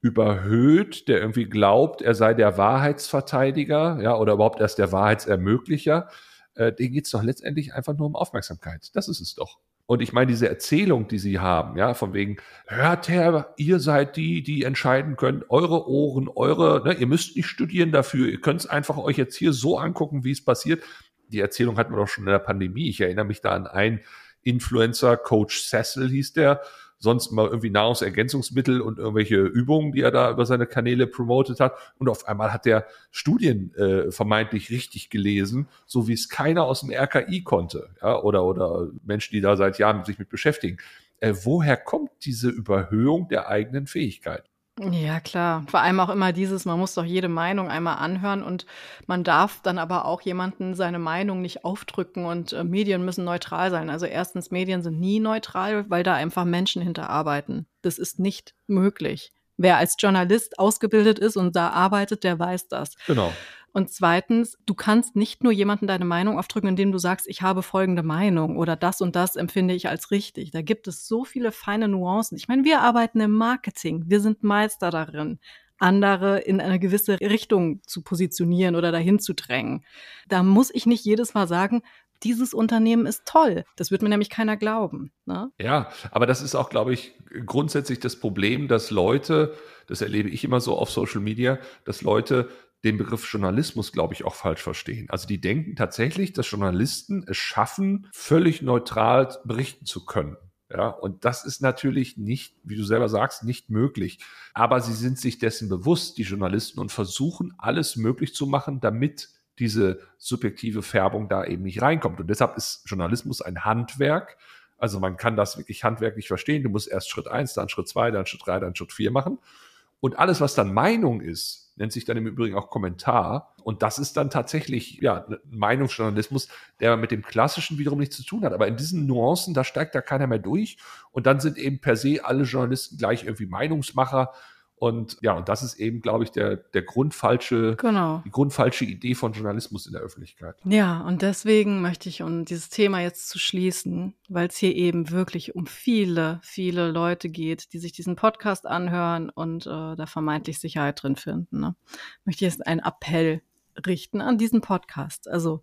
überhöht, der irgendwie glaubt, er sei der Wahrheitsverteidiger, ja, oder überhaupt erst der Wahrheitsermöglicher. Äh, denen geht es doch letztendlich einfach nur um Aufmerksamkeit. Das ist es doch. Und ich meine, diese Erzählung, die sie haben, ja, von wegen, hört her, ihr seid die, die entscheiden können, eure Ohren, eure, ne, ihr müsst nicht studieren dafür, ihr könnt es einfach euch jetzt hier so angucken, wie es passiert. Die Erzählung hatten wir doch schon in der Pandemie. Ich erinnere mich da an einen Influencer, Coach Cecil hieß der, sonst mal irgendwie Nahrungsergänzungsmittel und irgendwelche Übungen, die er da über seine Kanäle promotet hat. Und auf einmal hat er Studien äh, vermeintlich richtig gelesen, so wie es keiner aus dem RKI konnte, ja, oder, oder Menschen, die da seit Jahren sich mit beschäftigen. Äh, woher kommt diese Überhöhung der eigenen Fähigkeit? Ja, klar. Vor allem auch immer dieses, man muss doch jede Meinung einmal anhören und man darf dann aber auch jemanden seine Meinung nicht aufdrücken und äh, Medien müssen neutral sein. Also erstens, Medien sind nie neutral, weil da einfach Menschen hinterarbeiten. Das ist nicht möglich. Wer als Journalist ausgebildet ist und da arbeitet, der weiß das. Genau. Und zweitens, du kannst nicht nur jemanden deine Meinung aufdrücken, indem du sagst, ich habe folgende Meinung oder das und das empfinde ich als richtig. Da gibt es so viele feine Nuancen. Ich meine, wir arbeiten im Marketing. Wir sind Meister darin, andere in eine gewisse Richtung zu positionieren oder dahin zu drängen. Da muss ich nicht jedes Mal sagen, dieses Unternehmen ist toll. Das wird mir nämlich keiner glauben. Ne? Ja, aber das ist auch, glaube ich, grundsätzlich das Problem, dass Leute, das erlebe ich immer so auf Social Media, dass Leute den Begriff Journalismus, glaube ich, auch falsch verstehen. Also die denken tatsächlich, dass Journalisten es schaffen, völlig neutral berichten zu können. Ja, und das ist natürlich nicht, wie du selber sagst, nicht möglich. Aber sie sind sich dessen bewusst, die Journalisten, und versuchen alles möglich zu machen, damit diese subjektive Färbung da eben nicht reinkommt. Und deshalb ist Journalismus ein Handwerk. Also man kann das wirklich handwerklich verstehen. Du musst erst Schritt eins, dann Schritt zwei, dann Schritt drei, dann Schritt vier machen. Und alles, was dann Meinung ist, nennt sich dann im Übrigen auch Kommentar. Und das ist dann tatsächlich ja, Meinungsjournalismus, der mit dem Klassischen wiederum nichts zu tun hat. Aber in diesen Nuancen, da steigt da keiner mehr durch. Und dann sind eben per se alle Journalisten gleich irgendwie Meinungsmacher. Und ja, und das ist eben, glaube ich, der, der grundfalsche, genau. die grundfalsche Idee von Journalismus in der Öffentlichkeit. Ja, und deswegen möchte ich, um dieses Thema jetzt zu schließen, weil es hier eben wirklich um viele, viele Leute geht, die sich diesen Podcast anhören und äh, da vermeintlich Sicherheit drin finden, ne? möchte ich jetzt einen Appell richten an diesen Podcast. Also,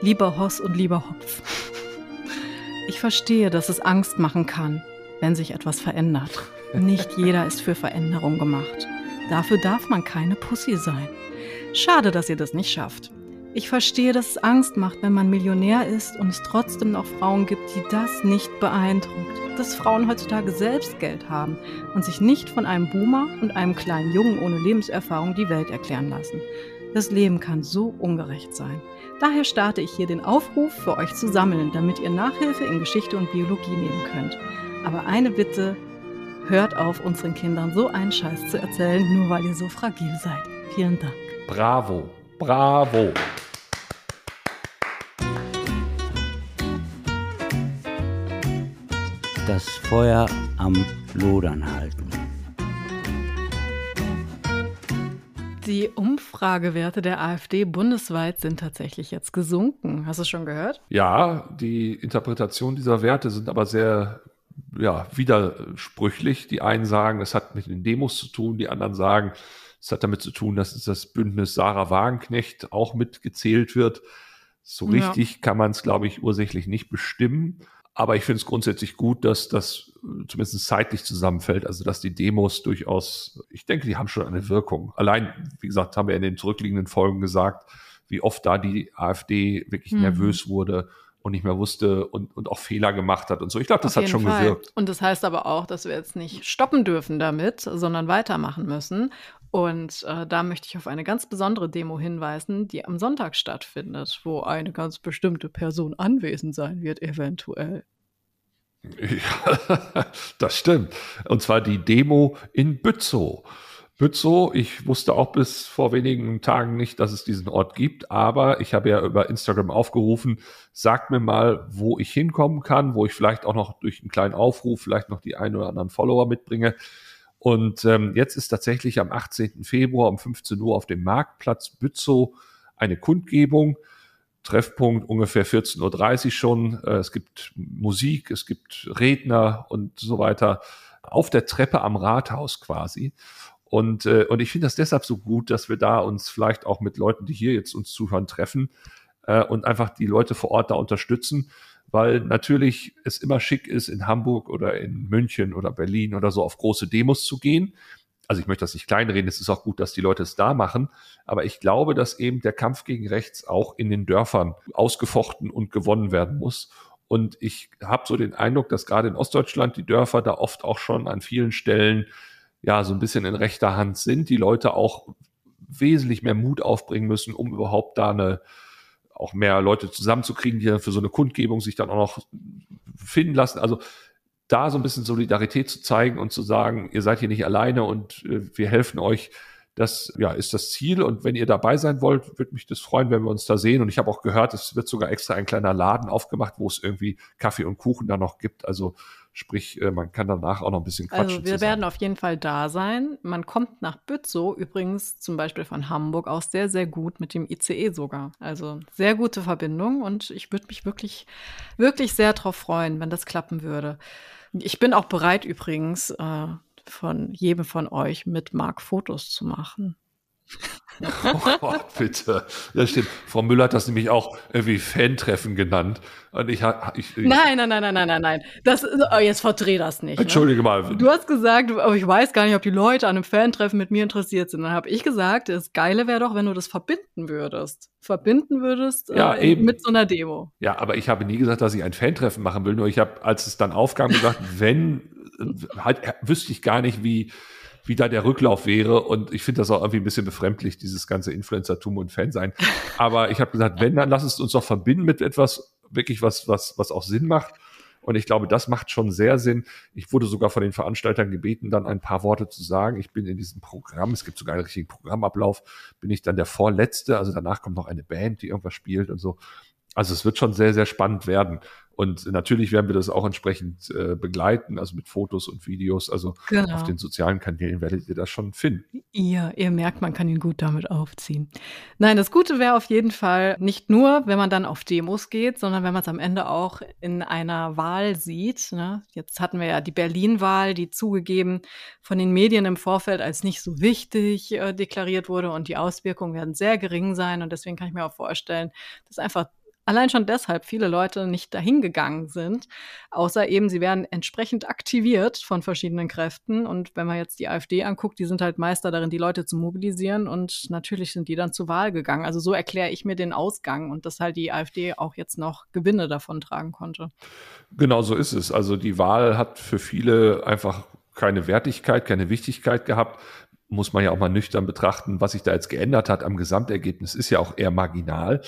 lieber Hoss und lieber Hopf, ich verstehe, dass es Angst machen kann, wenn sich etwas verändert. Nicht jeder ist für Veränderung gemacht. Dafür darf man keine Pussy sein. Schade, dass ihr das nicht schafft. Ich verstehe, dass es Angst macht, wenn man Millionär ist und es trotzdem noch Frauen gibt, die das nicht beeindruckt. Dass Frauen heutzutage selbst Geld haben und sich nicht von einem Boomer und einem kleinen Jungen ohne Lebenserfahrung die Welt erklären lassen. Das Leben kann so ungerecht sein. Daher starte ich hier den Aufruf für euch zu sammeln, damit ihr Nachhilfe in Geschichte und Biologie nehmen könnt. Aber eine Bitte, hört auf, unseren Kindern so einen Scheiß zu erzählen, nur weil ihr so fragil seid. Vielen Dank. Bravo, bravo. Das Feuer am Lodern halten. Die Umfragewerte der AfD bundesweit sind tatsächlich jetzt gesunken. Hast du es schon gehört? Ja, die Interpretation dieser Werte sind aber sehr ja, widersprüchlich. Die einen sagen, es hat mit den Demos zu tun, die anderen sagen, es hat damit zu tun, dass das Bündnis Sarah Wagenknecht auch mitgezählt wird. So richtig ja. kann man es, glaube ich, ursächlich nicht bestimmen. Aber ich finde es grundsätzlich gut, dass das zumindest zeitlich zusammenfällt. Also, dass die Demos durchaus, ich denke, die haben schon eine Wirkung. Allein, wie gesagt, haben wir in den zurückliegenden Folgen gesagt, wie oft da die AfD wirklich mhm. nervös wurde und nicht mehr wusste und, und auch Fehler gemacht hat und so. Ich glaube, das Auf hat schon Fall. gewirkt. Und das heißt aber auch, dass wir jetzt nicht stoppen dürfen damit, sondern weitermachen müssen. Und äh, da möchte ich auf eine ganz besondere Demo hinweisen, die am Sonntag stattfindet, wo eine ganz bestimmte Person anwesend sein wird, eventuell. Ja, das stimmt. Und zwar die Demo in Bützow. Bützow, ich wusste auch bis vor wenigen Tagen nicht, dass es diesen Ort gibt, aber ich habe ja über Instagram aufgerufen, sagt mir mal, wo ich hinkommen kann, wo ich vielleicht auch noch durch einen kleinen Aufruf vielleicht noch die ein oder anderen Follower mitbringe. Und ähm, jetzt ist tatsächlich am 18. Februar um 15 Uhr auf dem Marktplatz Bützow eine Kundgebung. Treffpunkt ungefähr 14.30 Uhr schon. Äh, es gibt Musik, es gibt Redner und so weiter auf der Treppe am Rathaus quasi. Und, äh, und ich finde das deshalb so gut, dass wir da uns vielleicht auch mit Leuten, die hier jetzt uns zuhören, treffen äh, und einfach die Leute vor Ort da unterstützen, weil natürlich es immer schick ist, in Hamburg oder in München oder Berlin oder so auf große Demos zu gehen. Also ich möchte das nicht kleinreden, es ist auch gut, dass die Leute es da machen, aber ich glaube, dass eben der Kampf gegen rechts auch in den Dörfern ausgefochten und gewonnen werden muss. Und ich habe so den Eindruck, dass gerade in Ostdeutschland die Dörfer da oft auch schon an vielen Stellen ja so ein bisschen in rechter Hand sind, die Leute auch wesentlich mehr Mut aufbringen müssen, um überhaupt da eine auch mehr Leute zusammenzukriegen, die dann für so eine Kundgebung sich dann auch noch finden lassen. Also da so ein bisschen Solidarität zu zeigen und zu sagen, ihr seid hier nicht alleine und äh, wir helfen euch, das ja, ist das Ziel. Und wenn ihr dabei sein wollt, würde mich das freuen, wenn wir uns da sehen. Und ich habe auch gehört, es wird sogar extra ein kleiner Laden aufgemacht, wo es irgendwie Kaffee und Kuchen da noch gibt. Also sprich, äh, man kann danach auch noch ein bisschen quatschen. Also wir zusammen. werden auf jeden Fall da sein. Man kommt nach Bützow übrigens zum Beispiel von Hamburg aus sehr, sehr gut mit dem ICE sogar. Also sehr gute Verbindung und ich würde mich wirklich, wirklich sehr darauf freuen, wenn das klappen würde. Ich bin auch bereit übrigens, äh, von jedem von euch mit Marc Fotos zu machen. Oh Gott, bitte. Das stimmt. Frau Müller hat das nämlich auch irgendwie Fan-Treffen genannt. Und ich, ich, ich nein, nein, nein, nein, nein, nein, nein. Das, oh, jetzt verdreh das nicht. Ne? Entschuldige ne? mal. Du hast gesagt, aber ich weiß gar nicht, ob die Leute an einem Fan-Treffen mit mir interessiert sind. Dann habe ich gesagt, das Geile wäre doch, wenn du das verbinden würdest. Verbinden würdest ja, äh, mit so einer Demo. Ja, aber ich habe nie gesagt, dass ich ein Fan-Treffen machen will. Nur ich habe, als es dann aufkam, gesagt, wenn, äh, halt, wüsste ich gar nicht, wie wie da der Rücklauf wäre. Und ich finde das auch irgendwie ein bisschen befremdlich, dieses ganze Influencertum und Fansein. Aber ich habe gesagt, wenn, dann lass es uns doch verbinden mit etwas, wirklich was, was, was auch Sinn macht. Und ich glaube, das macht schon sehr Sinn. Ich wurde sogar von den Veranstaltern gebeten, dann ein paar Worte zu sagen. Ich bin in diesem Programm, es gibt sogar einen richtigen Programmablauf, bin ich dann der Vorletzte. Also danach kommt noch eine Band, die irgendwas spielt und so. Also es wird schon sehr, sehr spannend werden. Und natürlich werden wir das auch entsprechend äh, begleiten, also mit Fotos und Videos. Also genau. auf den sozialen Kanälen werdet ihr das schon finden. Ihr, ihr merkt, man kann ihn gut damit aufziehen. Nein, das Gute wäre auf jeden Fall nicht nur, wenn man dann auf Demos geht, sondern wenn man es am Ende auch in einer Wahl sieht. Ne? Jetzt hatten wir ja die Berlin-Wahl, die zugegeben von den Medien im Vorfeld als nicht so wichtig äh, deklariert wurde und die Auswirkungen werden sehr gering sein. Und deswegen kann ich mir auch vorstellen, dass einfach allein schon deshalb viele Leute nicht dahin gegangen sind, außer eben sie werden entsprechend aktiviert von verschiedenen Kräften. Und wenn man jetzt die AfD anguckt, die sind halt Meister darin, die Leute zu mobilisieren und natürlich sind die dann zur Wahl gegangen. Also so erkläre ich mir den Ausgang und dass halt die AfD auch jetzt noch Gewinne davon tragen konnte. Genau so ist es. Also die Wahl hat für viele einfach keine Wertigkeit, keine Wichtigkeit gehabt muss man ja auch mal nüchtern betrachten, was sich da jetzt geändert hat am Gesamtergebnis, ist ja auch eher marginal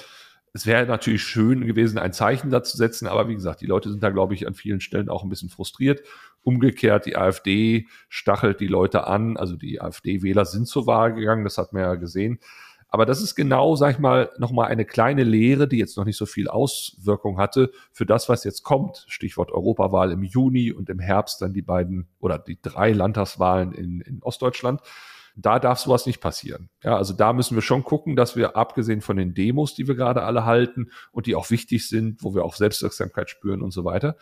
es wäre natürlich schön gewesen, ein Zeichen dazu setzen, aber wie gesagt, die Leute sind da, glaube ich, an vielen Stellen auch ein bisschen frustriert. Umgekehrt, die AfD stachelt die Leute an, also die AfD-Wähler sind zur Wahl gegangen, das hat man ja gesehen. Aber das ist genau, sag ich mal, nochmal eine kleine Lehre, die jetzt noch nicht so viel Auswirkung hatte für das, was jetzt kommt. Stichwort Europawahl im Juni und im Herbst dann die beiden oder die drei Landtagswahlen in, in Ostdeutschland. Da darf sowas nicht passieren. Ja, also da müssen wir schon gucken, dass wir abgesehen von den Demos, die wir gerade alle halten und die auch wichtig sind, wo wir auch Selbstwirksamkeit spüren und so weiter,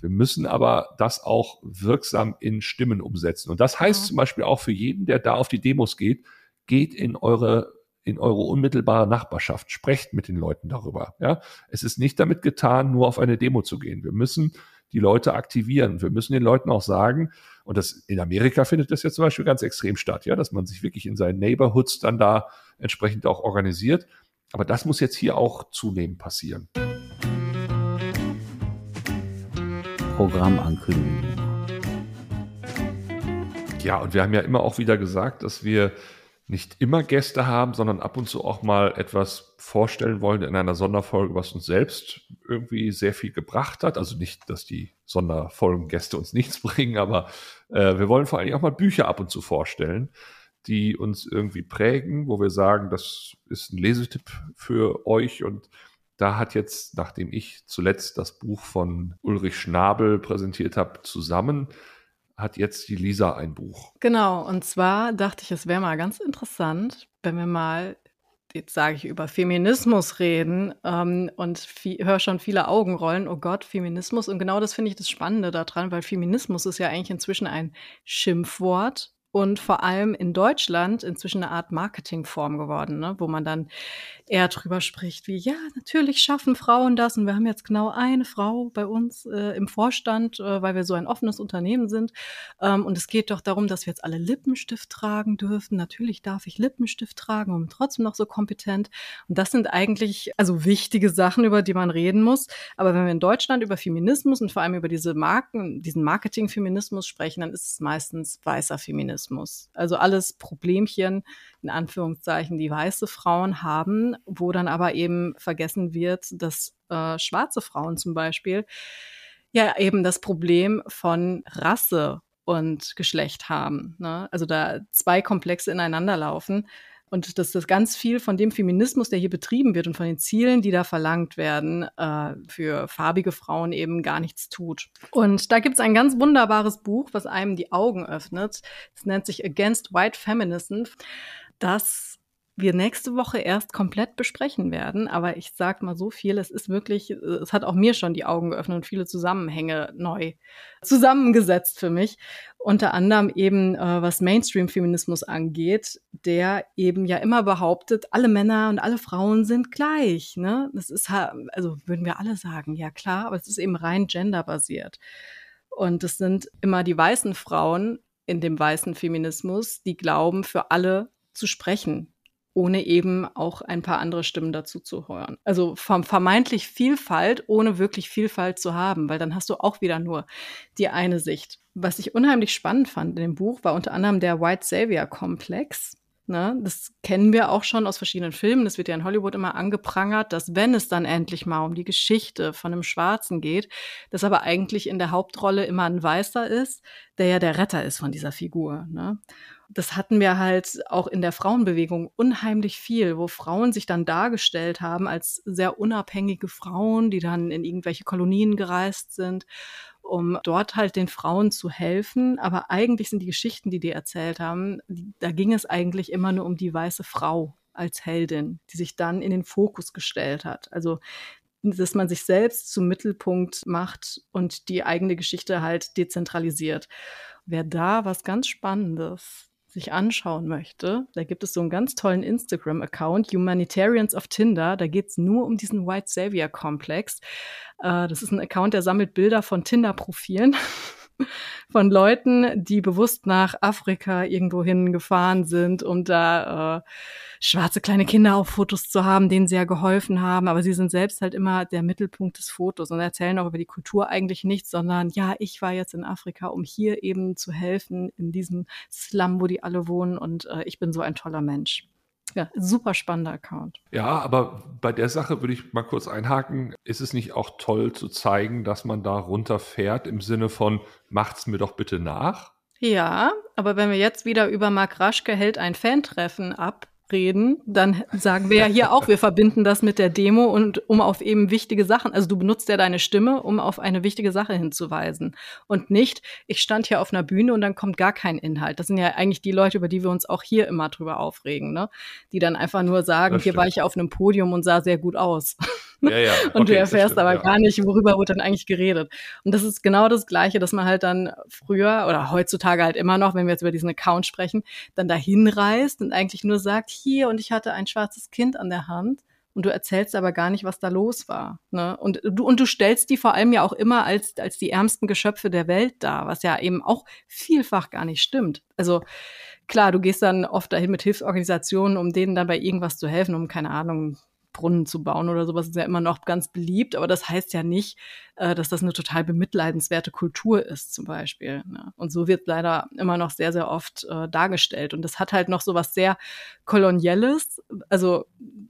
wir müssen aber das auch wirksam in Stimmen umsetzen. Und das heißt ja. zum Beispiel auch für jeden, der da auf die Demos geht, geht in eure in eure unmittelbare Nachbarschaft, sprecht mit den Leuten darüber. Ja, es ist nicht damit getan, nur auf eine Demo zu gehen. Wir müssen die Leute aktivieren. Wir müssen den Leuten auch sagen, und das in Amerika findet das ja zum Beispiel ganz extrem statt, ja, dass man sich wirklich in seinen Neighborhoods dann da entsprechend auch organisiert. Aber das muss jetzt hier auch zunehmend passieren. Programmankündigung. Ja, und wir haben ja immer auch wieder gesagt, dass wir nicht immer Gäste haben, sondern ab und zu auch mal etwas vorstellen wollen in einer Sonderfolge, was uns selbst irgendwie sehr viel gebracht hat. Also nicht, dass die Sonderfolgengäste uns nichts bringen, aber äh, wir wollen vor allem auch mal Bücher ab und zu vorstellen, die uns irgendwie prägen, wo wir sagen, das ist ein Lesetipp für euch und da hat jetzt, nachdem ich zuletzt das Buch von Ulrich Schnabel präsentiert habe, zusammen hat jetzt die Lisa ein Buch. Genau, und zwar dachte ich, es wäre mal ganz interessant, wenn wir mal, jetzt sage ich, über Feminismus reden ähm, und höre schon viele Augen rollen, oh Gott, Feminismus. Und genau das finde ich das Spannende daran, weil Feminismus ist ja eigentlich inzwischen ein Schimpfwort und vor allem in Deutschland inzwischen eine Art Marketingform geworden, ne? wo man dann eher drüber spricht, wie ja, natürlich schaffen Frauen das und wir haben jetzt genau eine Frau bei uns äh, im Vorstand, äh, weil wir so ein offenes Unternehmen sind. Ähm, und es geht doch darum, dass wir jetzt alle Lippenstift tragen dürfen. Natürlich darf ich Lippenstift tragen und trotzdem noch so kompetent. Und das sind eigentlich also wichtige Sachen, über die man reden muss. Aber wenn wir in Deutschland über Feminismus und vor allem über diese Marken, diesen Marketingfeminismus sprechen, dann ist es meistens weißer Feminismus. Rassismus. Also alles Problemchen, in Anführungszeichen, die weiße Frauen haben, wo dann aber eben vergessen wird, dass äh, schwarze Frauen zum Beispiel ja eben das Problem von Rasse und Geschlecht haben. Ne? Also da zwei Komplexe ineinander laufen. Und dass das ganz viel von dem Feminismus, der hier betrieben wird und von den Zielen, die da verlangt werden, äh, für farbige Frauen eben gar nichts tut. Und da gibt es ein ganz wunderbares Buch, was einem die Augen öffnet. Es nennt sich Against White Feminism. Das wir nächste Woche erst komplett besprechen werden. Aber ich sag mal so viel, es ist wirklich, es hat auch mir schon die Augen geöffnet und viele Zusammenhänge neu zusammengesetzt für mich. Unter anderem eben, äh, was Mainstream-Feminismus angeht, der eben ja immer behauptet, alle Männer und alle Frauen sind gleich. Ne? Das ist, also würden wir alle sagen, ja klar, aber es ist eben rein genderbasiert. Und es sind immer die weißen Frauen in dem weißen Feminismus, die glauben, für alle zu sprechen, ohne eben auch ein paar andere Stimmen dazu zu hören. Also vermeintlich Vielfalt, ohne wirklich Vielfalt zu haben, weil dann hast du auch wieder nur die eine Sicht. Was ich unheimlich spannend fand in dem Buch, war unter anderem der White Savior Komplex. Ne, das kennen wir auch schon aus verschiedenen Filmen. Das wird ja in Hollywood immer angeprangert, dass wenn es dann endlich mal um die Geschichte von einem Schwarzen geht, dass aber eigentlich in der Hauptrolle immer ein Weißer ist, der ja der Retter ist von dieser Figur. Ne? das hatten wir halt auch in der Frauenbewegung unheimlich viel, wo Frauen sich dann dargestellt haben als sehr unabhängige Frauen, die dann in irgendwelche Kolonien gereist sind, um dort halt den Frauen zu helfen. Aber eigentlich sind die Geschichten, die die erzählt haben, da ging es eigentlich immer nur um die weiße Frau als Heldin, die sich dann in den Fokus gestellt hat. Also dass man sich selbst zum Mittelpunkt macht und die eigene Geschichte halt dezentralisiert. Wer da was ganz Spannendes sich anschauen möchte, da gibt es so einen ganz tollen Instagram-Account, Humanitarians of Tinder. Da geht es nur um diesen White Savior-Komplex. Äh, das ist ein Account, der sammelt Bilder von Tinder-Profilen. von Leuten, die bewusst nach Afrika irgendwo hingefahren sind, um da äh, schwarze kleine Kinder auf Fotos zu haben, denen sie ja geholfen haben. Aber sie sind selbst halt immer der Mittelpunkt des Fotos und erzählen auch über die Kultur eigentlich nichts, sondern ja, ich war jetzt in Afrika, um hier eben zu helfen in diesem Slum, wo die alle wohnen und äh, ich bin so ein toller Mensch. Ja, super spannender Account. Ja, aber bei der Sache würde ich mal kurz einhaken. Ist es nicht auch toll zu zeigen, dass man da runterfährt im Sinne von, macht's mir doch bitte nach? Ja, aber wenn wir jetzt wieder über Mark Raschke hält ein Fan-Treffen ab, reden, dann sagen wir ja hier auch, wir verbinden das mit der Demo und um auf eben wichtige Sachen, also du benutzt ja deine Stimme, um auf eine wichtige Sache hinzuweisen und nicht, ich stand hier auf einer Bühne und dann kommt gar kein Inhalt. Das sind ja eigentlich die Leute, über die wir uns auch hier immer drüber aufregen, ne? Die dann einfach nur sagen, hier war ich auf einem Podium und sah sehr gut aus. Ja, ja. Okay, und du erfährst aber ja. gar nicht, worüber wurde dann eigentlich geredet. Und das ist genau das Gleiche, dass man halt dann früher oder heutzutage halt immer noch, wenn wir jetzt über diesen Account sprechen, dann dahin reist und eigentlich nur sagt, hier und ich hatte ein schwarzes Kind an der Hand und du erzählst aber gar nicht, was da los war. Ne? Und du und du stellst die vor allem ja auch immer als als die ärmsten Geschöpfe der Welt dar, was ja eben auch vielfach gar nicht stimmt. Also klar, du gehst dann oft dahin mit Hilfsorganisationen, um denen dann bei irgendwas zu helfen, um keine Ahnung Brunnen zu bauen oder sowas ist ja immer noch ganz beliebt, aber das heißt ja nicht, äh, dass das eine total bemitleidenswerte Kultur ist, zum Beispiel. Ne? Und so wird leider immer noch sehr, sehr oft äh, dargestellt. Und das hat halt noch so was sehr Kolonielles. Also,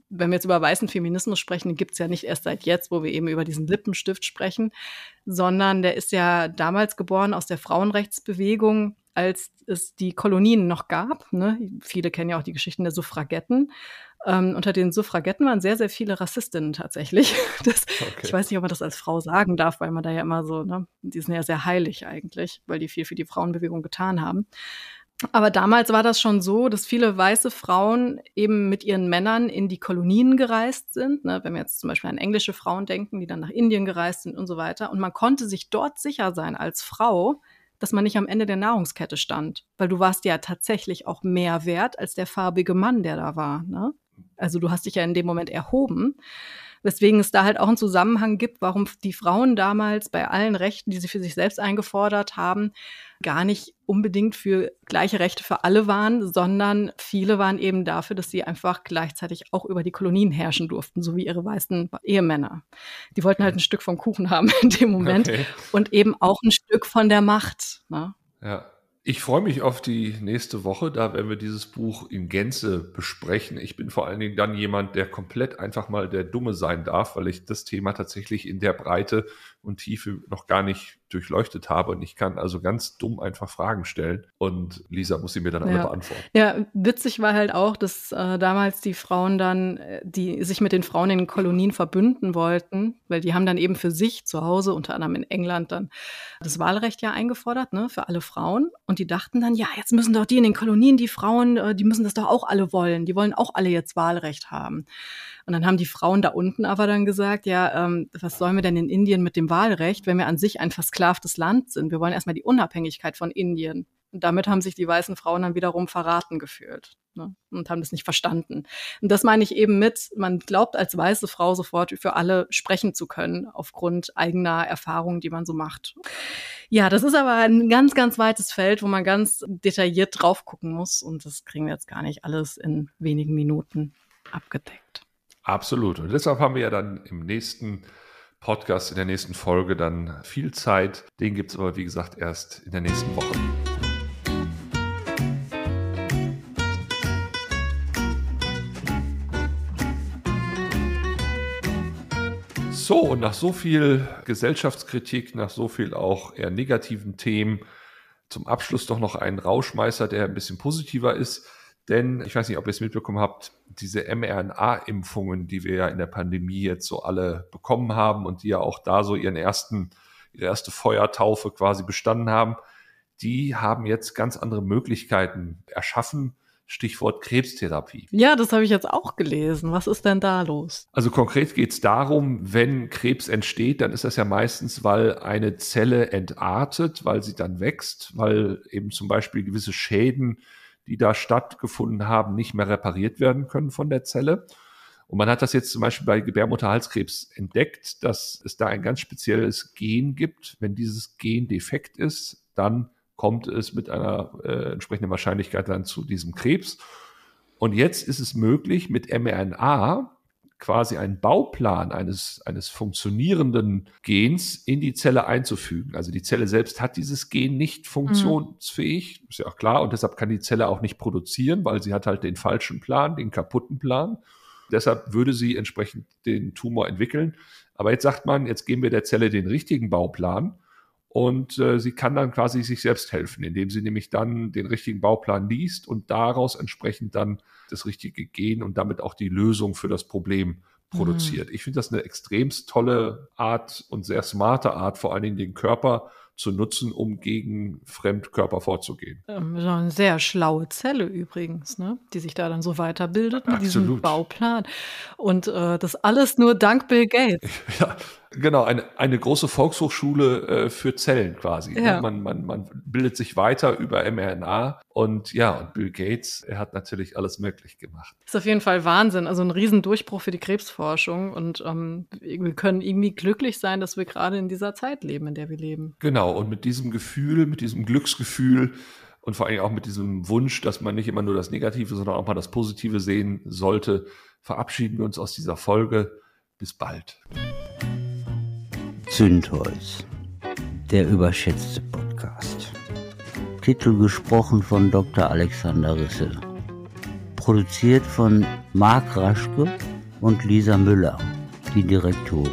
wenn wir jetzt über weißen Feminismus sprechen, gibt's ja nicht erst seit jetzt, wo wir eben über diesen Lippenstift sprechen, sondern der ist ja damals geboren aus der Frauenrechtsbewegung als es die Kolonien noch gab. Ne? Viele kennen ja auch die Geschichten der Suffragetten. Ähm, unter den Suffragetten waren sehr, sehr viele Rassistinnen tatsächlich. Das, okay. Ich weiß nicht, ob man das als Frau sagen darf, weil man da ja immer so, ne, die sind ja sehr heilig eigentlich, weil die viel für die Frauenbewegung getan haben. Aber damals war das schon so, dass viele weiße Frauen eben mit ihren Männern in die Kolonien gereist sind. Ne? Wenn wir jetzt zum Beispiel an englische Frauen denken, die dann nach Indien gereist sind und so weiter. Und man konnte sich dort sicher sein als Frau, dass man nicht am Ende der Nahrungskette stand, weil du warst ja tatsächlich auch mehr wert als der farbige Mann, der da war. Ne? Also du hast dich ja in dem Moment erhoben. Weswegen es da halt auch einen Zusammenhang gibt, warum die Frauen damals bei allen Rechten, die sie für sich selbst eingefordert haben, gar nicht unbedingt für gleiche Rechte für alle waren, sondern viele waren eben dafür, dass sie einfach gleichzeitig auch über die Kolonien herrschen durften, so wie ihre weißen Ehemänner. Die wollten halt ein Stück vom Kuchen haben in dem Moment okay. und eben auch ein Stück von der Macht. Ne? Ja. Ich freue mich auf die nächste Woche. Da werden wir dieses Buch in Gänze besprechen. Ich bin vor allen Dingen dann jemand, der komplett einfach mal der Dumme sein darf, weil ich das Thema tatsächlich in der Breite und Tiefe noch gar nicht durchleuchtet habe. Und ich kann also ganz dumm einfach Fragen stellen. Und Lisa muss sie mir dann alle ja. beantworten. Ja, witzig war halt auch, dass äh, damals die Frauen dann, äh, die sich mit den Frauen in den Kolonien verbünden wollten, weil die haben dann eben für sich zu Hause, unter anderem in England, dann das Wahlrecht ja eingefordert, ne, für alle Frauen. Und die dachten dann, ja, jetzt müssen doch die in den Kolonien, die Frauen, äh, die müssen das doch auch alle wollen. Die wollen auch alle jetzt Wahlrecht haben. Und dann haben die Frauen da unten aber dann gesagt, ja, ähm, was sollen wir denn in Indien mit dem Wahlrecht, wenn wir an sich ein versklavtes Land sind? Wir wollen erstmal die Unabhängigkeit von Indien. Und damit haben sich die weißen Frauen dann wiederum verraten gefühlt ne? und haben das nicht verstanden. Und das meine ich eben mit, man glaubt als weiße Frau sofort für alle sprechen zu können, aufgrund eigener Erfahrungen, die man so macht. Ja, das ist aber ein ganz, ganz weites Feld, wo man ganz detailliert drauf gucken muss. Und das kriegen wir jetzt gar nicht alles in wenigen Minuten abgedeckt. Absolut. Und deshalb haben wir ja dann im nächsten Podcast, in der nächsten Folge dann viel Zeit. Den gibt es aber, wie gesagt, erst in der nächsten Woche. So, und nach so viel Gesellschaftskritik, nach so viel auch eher negativen Themen, zum Abschluss doch noch einen Rauschmeißer, der ein bisschen positiver ist. Denn ich weiß nicht, ob ihr es mitbekommen habt, diese mRNA-Impfungen, die wir ja in der Pandemie jetzt so alle bekommen haben und die ja auch da so ihren ersten, ihre erste Feuertaufe quasi bestanden haben, die haben jetzt ganz andere Möglichkeiten erschaffen. Stichwort Krebstherapie. Ja, das habe ich jetzt auch gelesen. Was ist denn da los? Also konkret geht es darum, wenn Krebs entsteht, dann ist das ja meistens, weil eine Zelle entartet, weil sie dann wächst, weil eben zum Beispiel gewisse Schäden die da stattgefunden haben, nicht mehr repariert werden können von der Zelle. Und man hat das jetzt zum Beispiel bei Gebärmutterhalskrebs entdeckt, dass es da ein ganz spezielles Gen gibt. Wenn dieses Gen defekt ist, dann kommt es mit einer äh, entsprechenden Wahrscheinlichkeit dann zu diesem Krebs. Und jetzt ist es möglich, mit mRNA quasi einen Bauplan eines, eines funktionierenden Gens in die Zelle einzufügen. Also die Zelle selbst hat dieses Gen nicht funktionsfähig, mhm. ist ja auch klar, und deshalb kann die Zelle auch nicht produzieren, weil sie hat halt den falschen Plan, den kaputten Plan. Deshalb würde sie entsprechend den Tumor entwickeln. Aber jetzt sagt man, jetzt geben wir der Zelle den richtigen Bauplan und äh, sie kann dann quasi sich selbst helfen, indem sie nämlich dann den richtigen Bauplan liest und daraus entsprechend dann das richtige Gen und damit auch die Lösung für das Problem produziert. Mhm. Ich finde das eine extremst tolle Art und sehr smarte Art, vor allen Dingen den Körper zu nutzen, um gegen Fremdkörper vorzugehen. Ähm, eine sehr schlaue Zelle übrigens, ne? die sich da dann so weiterbildet mit Absolut. diesem Bauplan. Und äh, das alles nur dank Bill Gates. Ja, Genau, eine, eine große Volkshochschule äh, für Zellen quasi. Ne? Ja. Man, man, man bildet sich weiter über mRNA und ja, und Bill Gates, er hat natürlich alles möglich gemacht. Das ist auf jeden Fall Wahnsinn, also ein Riesendurchbruch für die Krebsforschung und ähm, wir können irgendwie glücklich sein, dass wir gerade in dieser Zeit leben, in der wir leben. Genau, und mit diesem Gefühl, mit diesem Glücksgefühl und vor allem auch mit diesem Wunsch, dass man nicht immer nur das Negative, sondern auch mal das Positive sehen sollte, verabschieden wir uns aus dieser Folge. Bis bald. Zündholz, der überschätzte Podcast. Titel gesprochen von Dr. Alexander Risse. Produziert von Marc Raschke und Lisa Müller, die Direktorin.